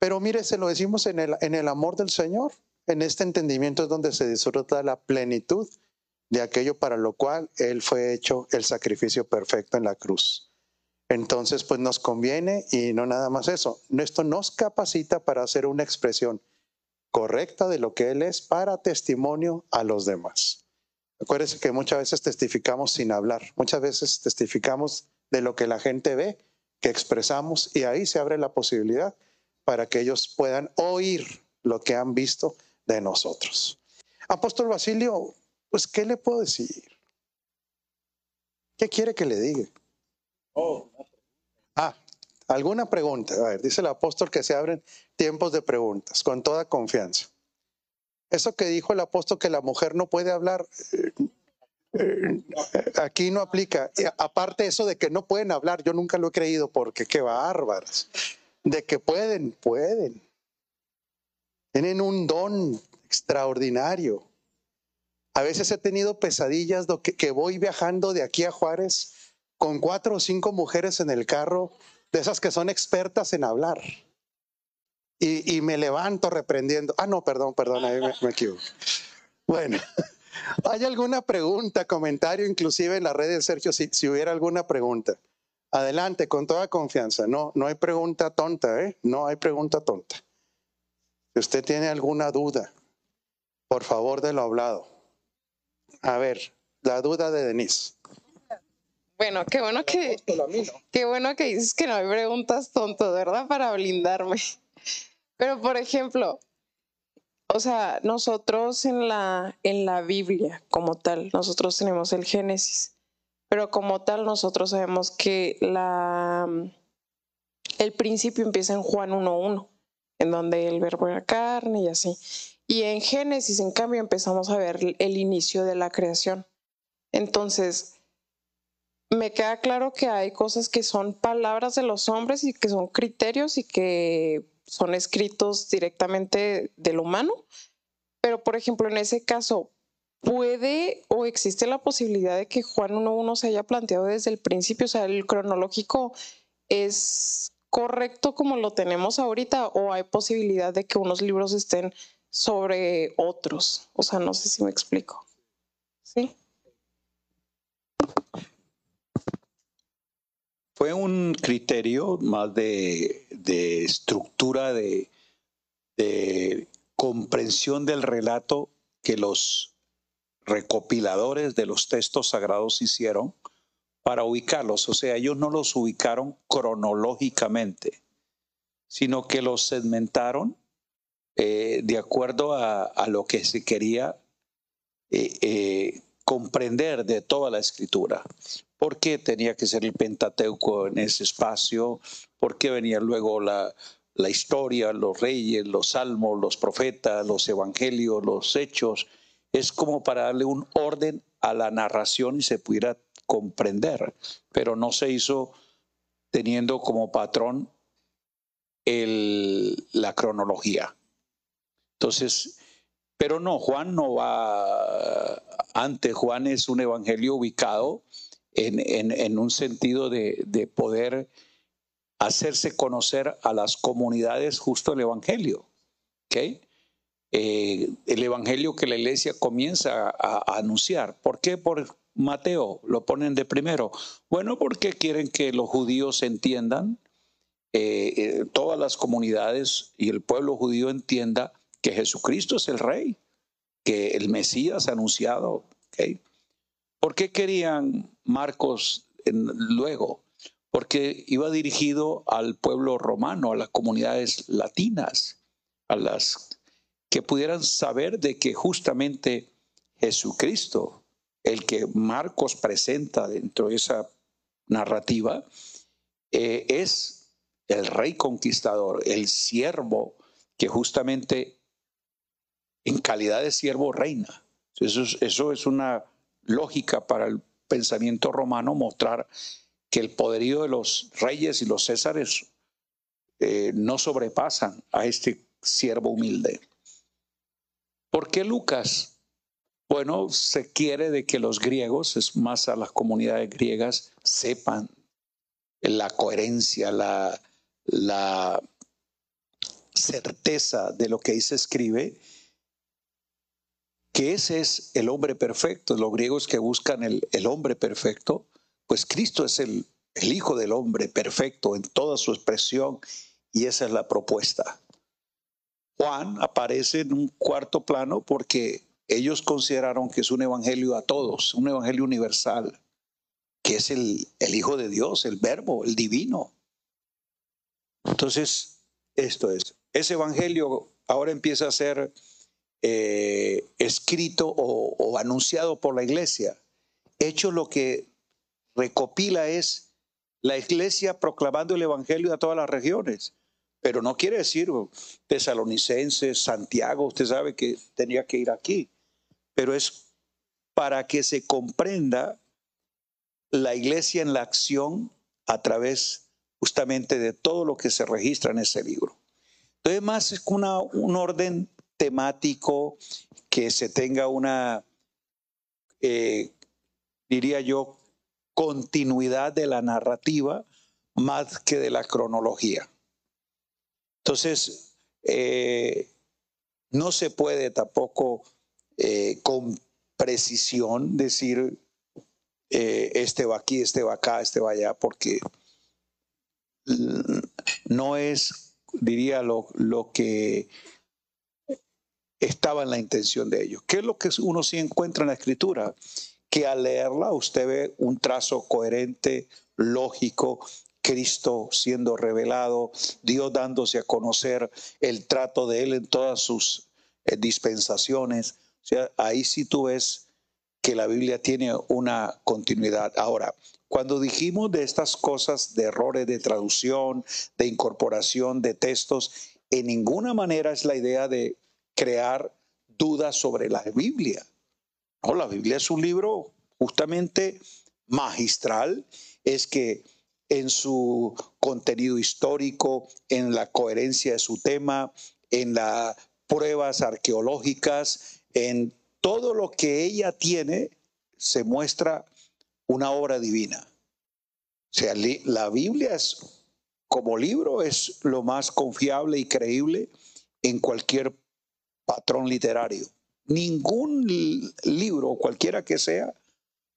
S1: Pero mire, se lo decimos en el, en el amor del Señor. En este entendimiento es donde se disfruta la plenitud de aquello para lo cual Él fue hecho el sacrificio perfecto en la cruz. Entonces, pues nos conviene y no nada más eso. Esto nos capacita para hacer una expresión correcta de lo que Él es para testimonio a los demás. Acuérdense que muchas veces testificamos sin hablar, muchas veces testificamos de lo que la gente ve, que expresamos, y ahí se abre la posibilidad para que ellos puedan oír lo que han visto de nosotros. Apóstol Basilio, pues, ¿qué le puedo decir? ¿Qué quiere que le diga? Ah, ¿alguna pregunta? A ver, dice el apóstol que se abren tiempos de preguntas, con toda confianza. Eso que dijo el apóstol que la mujer no puede hablar, eh, eh, aquí no aplica. Aparte eso de que no pueden hablar, yo nunca lo he creído porque qué bárbaras. De que pueden, pueden. Tienen un don extraordinario. A veces he tenido pesadillas que, que voy viajando de aquí a Juárez con cuatro o cinco mujeres en el carro, de esas que son expertas en hablar. Y, me levanto reprendiendo. Ah, no, perdón, perdón, ahí me, me equivoco. Bueno, ¿hay alguna pregunta, comentario, inclusive en la red de Sergio, si, si hubiera alguna pregunta? Adelante, con toda confianza. No, no hay pregunta tonta, ¿eh? No hay pregunta tonta. Si usted tiene alguna duda, por favor de lo hablado. A ver, la duda de Denise.
S5: Bueno, qué bueno que, qué bueno que dices que no hay preguntas tontas, ¿verdad? Para blindarme. Pero, por ejemplo, o sea, nosotros en la, en la Biblia como tal, nosotros tenemos el Génesis, pero como tal nosotros sabemos que la, el principio empieza en Juan 1.1, en donde el verbo era carne y así. Y en Génesis, en cambio, empezamos a ver el inicio de la creación. Entonces, me queda claro que hay cosas que son palabras de los hombres y que son criterios y que son escritos directamente del humano, pero por ejemplo en ese caso, ¿puede o existe la posibilidad de que Juan 1.1 se haya planteado desde el principio? O sea, el cronológico es correcto como lo tenemos ahorita o hay posibilidad de que unos libros estén sobre otros? O sea, no sé si me explico. ¿Sí?
S2: Fue un criterio más de, estructura, de, comprensión del relato que los recopiladores de los textos sagrados hicieron para ubicarlos. O sea, ellos no los ubicaron cronológicamente, sino que los segmentaron eh, de acuerdo a, lo que se quería eh, eh, comprender de toda la escritura. ¿Por qué tenía que ser el Pentateuco en ese espacio? ¿Por qué venía luego la, la historia, los reyes, los salmos, los profetas, los evangelios, los hechos? Es como para darle un orden a la narración y se pudiera comprender, pero no se hizo teniendo como patrón el, la cronología. Entonces, pero no, Juan no va antes, Juan es un evangelio ubicado en, un sentido de, poder hacerse conocer a las comunidades justo el evangelio. Eh, el evangelio que la iglesia comienza a, anunciar. ¿Por qué? Por Mateo lo ponen de primero. Bueno, porque quieren que los judíos entiendan, eh, eh, todas las comunidades y el pueblo judío entienda que Jesucristo es el rey, que el Mesías anunciado. ¿Por qué querían Marcos luego? Porque iba dirigido al pueblo romano, a las comunidades latinas, a las que pudieran saber de que justamente Jesucristo, el que Marcos presenta dentro de esa narrativa, eh, es el rey conquistador, el siervo que justamente en calidad de siervo reina. Eso es, eso es una lógica para el pensamiento romano mostrar que el poderío de los reyes y los césares eh, no sobrepasan a este siervo humilde. ¿Por qué Lucas? Bueno, se quiere de que los griegos, es más a las comunidades griegas, sepan la coherencia, la, la certeza de lo que ahí se escribe que ese es el hombre perfecto. Los griegos que buscan el, hombre perfecto, pues Cristo es el, el Hijo del hombre perfecto en toda su expresión y esa es la propuesta. Juan aparece en un cuarto plano porque ellos consideraron que es un evangelio a todos, un evangelio universal, que es el, el Hijo de Dios, el Verbo, el divino. Entonces, esto es, ese evangelio ahora empieza a ser eh, escrito o, anunciado por la iglesia. Hecho lo que recopila es la iglesia proclamando el evangelio a todas las regiones. Pero no quiere decir tesalonicenses, Santiago, usted sabe que tenía que ir aquí. Pero es para que se comprenda la iglesia en la acción a través justamente de todo lo que se registra en ese libro. Entonces, más es una, un orden temático, que se tenga una, eh, diría yo, continuidad de la narrativa más que de la cronología. Entonces, eh, no se puede tampoco eh, con precisión decir este va aquí, este va acá, este va allá, porque no es, diría, lo, lo que estaba en la intención de ellos. ¿Qué es lo que uno sí encuentra en la escritura? Que al leerla usted ve un trazo coherente, lógico, Cristo siendo revelado, Dios dándose a conocer el trato de Él en todas sus eh, dispensaciones. O sea, ahí sí tú ves que la Biblia tiene una continuidad. Ahora, cuando dijimos de estas cosas, de errores de traducción, de incorporación de textos, en ninguna manera es la idea de crear dudas sobre la Biblia. No, la Biblia es un libro justamente magistral, es que en su contenido histórico, en la coherencia de su tema, en las pruebas arqueológicas, en todo lo que ella tiene, se muestra una obra divina. O sea, la Biblia es, como libro es lo más confiable y creíble en cualquier patrón literario. Ningún libro, cualquiera que sea,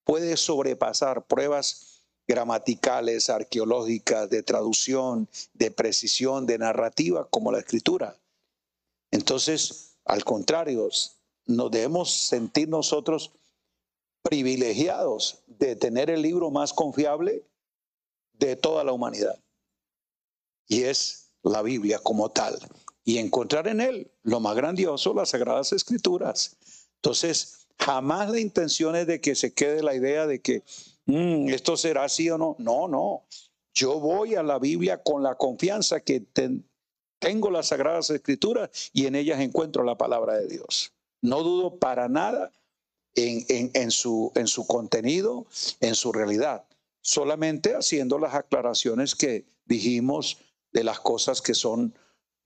S2: puede sobrepasar pruebas gramaticales, arqueológicas, de traducción, de precisión, de narrativa, como la escritura. Entonces, al contrario, nos debemos sentir nosotros privilegiados de tener el libro más confiable de toda la humanidad. Y es la Biblia como tal. Y encontrar en él lo más grandioso, las sagradas escrituras. Entonces, jamás la intención es de que se quede la idea de que mm, esto será así o no. No, no. Yo voy a la Biblia con la confianza que tengo las sagradas escrituras y en ellas encuentro la palabra de Dios. No dudo para nada en su contenido, en su realidad, solamente haciendo las aclaraciones que dijimos de las cosas que son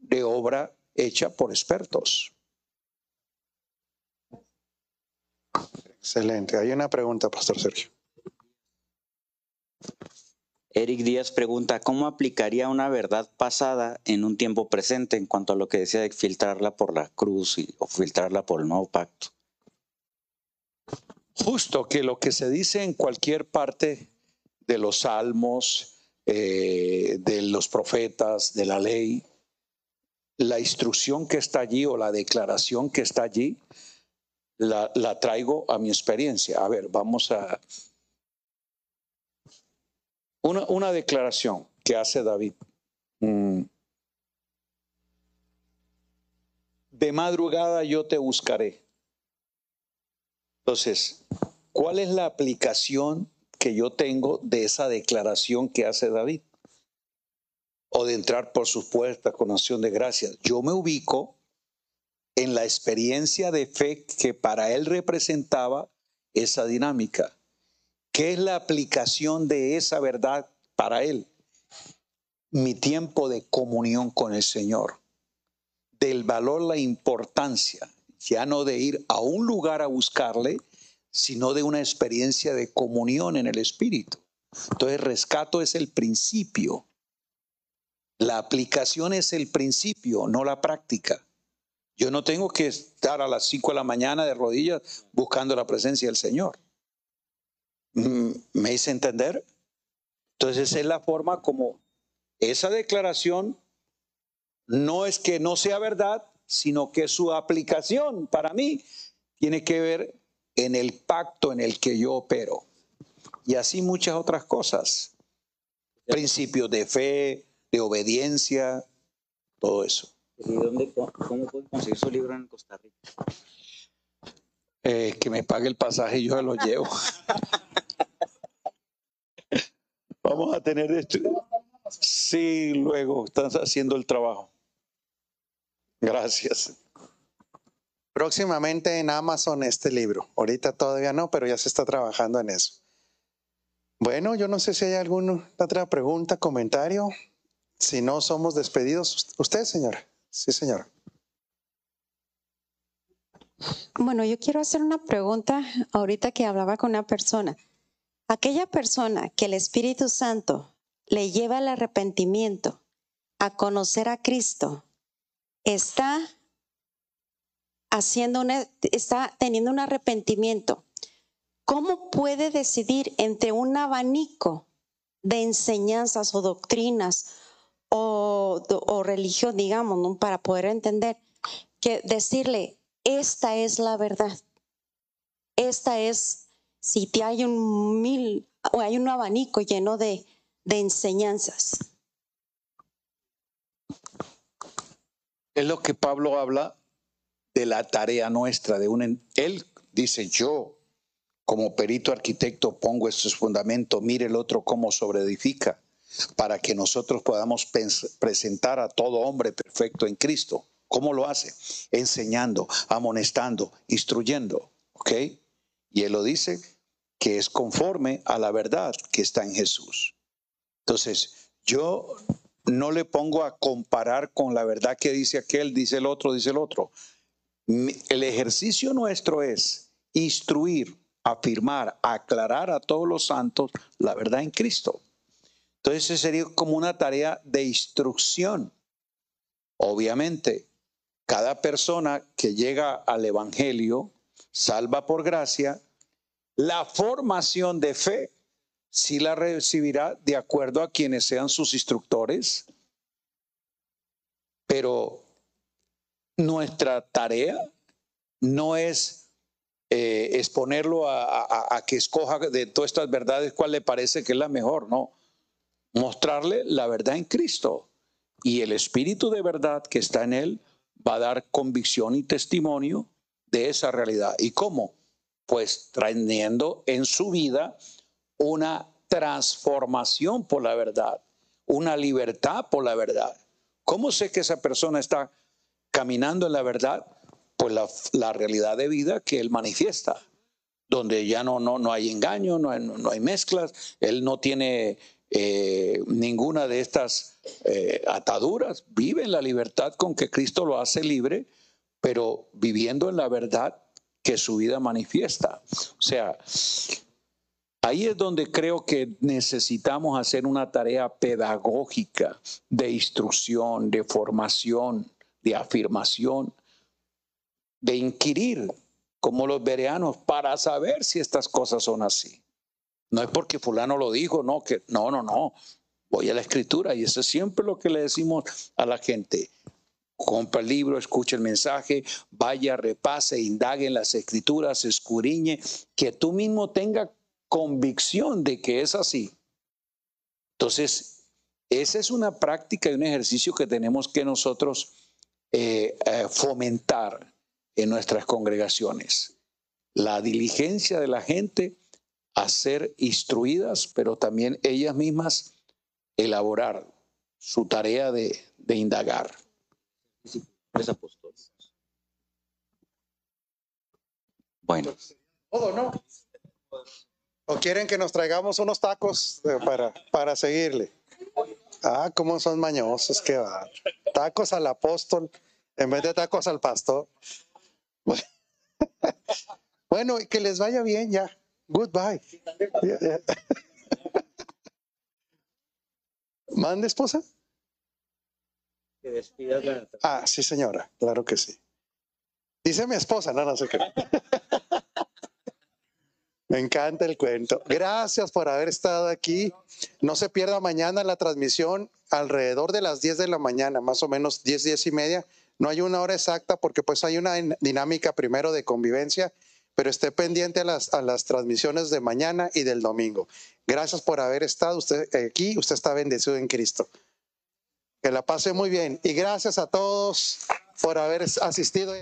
S2: de obra hecha por expertos.
S1: Excelente. Hay una pregunta, Pastor Sergio.
S6: Eric Díaz pregunta, ¿cómo aplicaría una verdad pasada en un tiempo presente en cuanto a lo que decía de filtrarla por la cruz o filtrarla por el nuevo pacto?
S2: Justo que lo que se dice en cualquier parte de los salmos, eh, de los profetas, de la ley, la instrucción que está allí o la declaración que está allí, la, traigo a mi experiencia. A ver, vamos a... Una, una declaración que hace David. Mm. De madrugada yo te buscaré entonces, ¿cuál es la aplicación que yo tengo de esa declaración que hace David? O de entrar por sus puertas con acción de gracias. Yo me ubico en la experiencia de fe que para él representaba esa dinámica. ¿Qué es la aplicación de esa verdad para él? Mi tiempo de comunión con el Señor, del valor, la importancia ya no de ir a un lugar a buscarle, sino de una experiencia de comunión en el Espíritu. Entonces, rescato es el principio. La aplicación es el principio, no la práctica. Yo no tengo que estar a las 5 de la mañana de rodillas buscando la presencia del Señor. Mm, ¿Me hice entender? Entonces, es la forma como esa declaración no es que no sea verdad, sino que su aplicación para mí tiene que ver en el pacto en el que yo opero. Y así muchas otras cosas. Principios de fe, de obediencia, todo eso.
S6: ¿Y dónde, cómo puedo conseguir su libro en Costa Rica?
S2: Eh, que me pague el pasaje y yo se lo llevo. Vamos a tener esto. Sí, luego están haciendo el trabajo. Gracias.
S1: Próximamente en Amazon este libro. Ahorita todavía no, pero ya se está trabajando en eso. Bueno, yo no sé si hay alguna otra pregunta, comentario. Si no, somos despedidos. ¿Usted, señora? Sí, señora.
S7: Bueno, yo quiero hacer una pregunta ahorita que hablaba con una persona. Aquella persona que el Espíritu Santo le lleva al arrepentimiento, a conocer a Cristo, está haciendo una, está teniendo un arrepentimiento, ¿cómo puede decidir entre un abanico de enseñanzas o doctrinas o, religión, digamos, para poder entender que decirle, esta es la verdad, esta es, si te hay un mil, o hay un abanico lleno de, de enseñanzas.
S2: Es lo que Pablo habla de la tarea nuestra, de un, él dice, yo como perito arquitecto pongo estos fundamentos, mire el otro cómo sobreedifica, para que nosotros podamos presentar a todo hombre perfecto en Cristo. ¿Cómo lo hace? Enseñando, amonestando, instruyendo, ¿ok? Y él lo dice que es conforme a la verdad que está en Jesús. Entonces, yo no le pongo a comparar con la verdad que dice aquel, dice el otro, dice el otro. El ejercicio nuestro es instruir, afirmar, aclarar a todos los santos la verdad en Cristo. Entonces, sería como una tarea de instrucción. Obviamente, cada persona que llega al Evangelio, salva por gracia, la formación de fe sí la recibirá de acuerdo a quienes sean sus instructores, pero nuestra tarea no es eh, exponerlo a, que escoja de todas estas verdades cuál le parece que es la mejor, no. Mostrarle la verdad en Cristo y el Espíritu de verdad que está en él va a dar convicción y testimonio de esa realidad. ¿Y cómo? Pues trayendo en su vida una transformación por la verdad, una libertad por la verdad. ¿Cómo sé que esa persona está caminando en la verdad? Pues la, realidad de vida que él manifiesta, donde ya no, no, no hay engaño, no hay, no hay mezclas, él no tiene eh, ninguna de estas eh, ataduras, vive en la libertad con que Cristo lo hace libre, pero viviendo en la verdad que su vida manifiesta. O sea, Ahí es donde creo que necesitamos hacer una tarea pedagógica de instrucción, de formación, de afirmación, de inquirir como los bereanos para saber si estas cosas son así. No es porque fulano lo dijo, no, que no, no, no. Voy a la escritura y eso es siempre lo que le decimos a la gente. Compra el libro, escucha el mensaje, vaya, repase, indague en las escrituras, escuriñe, que tú mismo tengas convicción de que es así. Entonces, esa es una práctica y un ejercicio que tenemos que nosotros eh, eh, fomentar en nuestras congregaciones. La diligencia de la gente a ser instruidas, pero también ellas mismas elaborar su tarea de, de indagar.
S6: Bueno.
S1: Todo, ¿no? ¿O quieren que nos traigamos unos tacos para, para seguirle? Ah, cómo son mañosos que va. Tacos al apóstol en vez de tacos al pastor. Bueno, que les vaya bien ya. Goodbye. ¿Mande esposa? Ah, sí, señora, claro que sí. Dice mi esposa, no, no sé qué. Me encanta el cuento. Gracias por haber estado aquí. No se pierda mañana la transmisión alrededor de las 10 de la mañana, más o menos 10, 10 y media. No hay una hora exacta porque pues hay una dinámica primero de convivencia, pero esté pendiente a las, a las transmisiones de mañana y del domingo. Gracias por haber estado usted aquí. Usted está bendecido en Cristo. Que la pase muy bien. Y gracias a todos por haber asistido.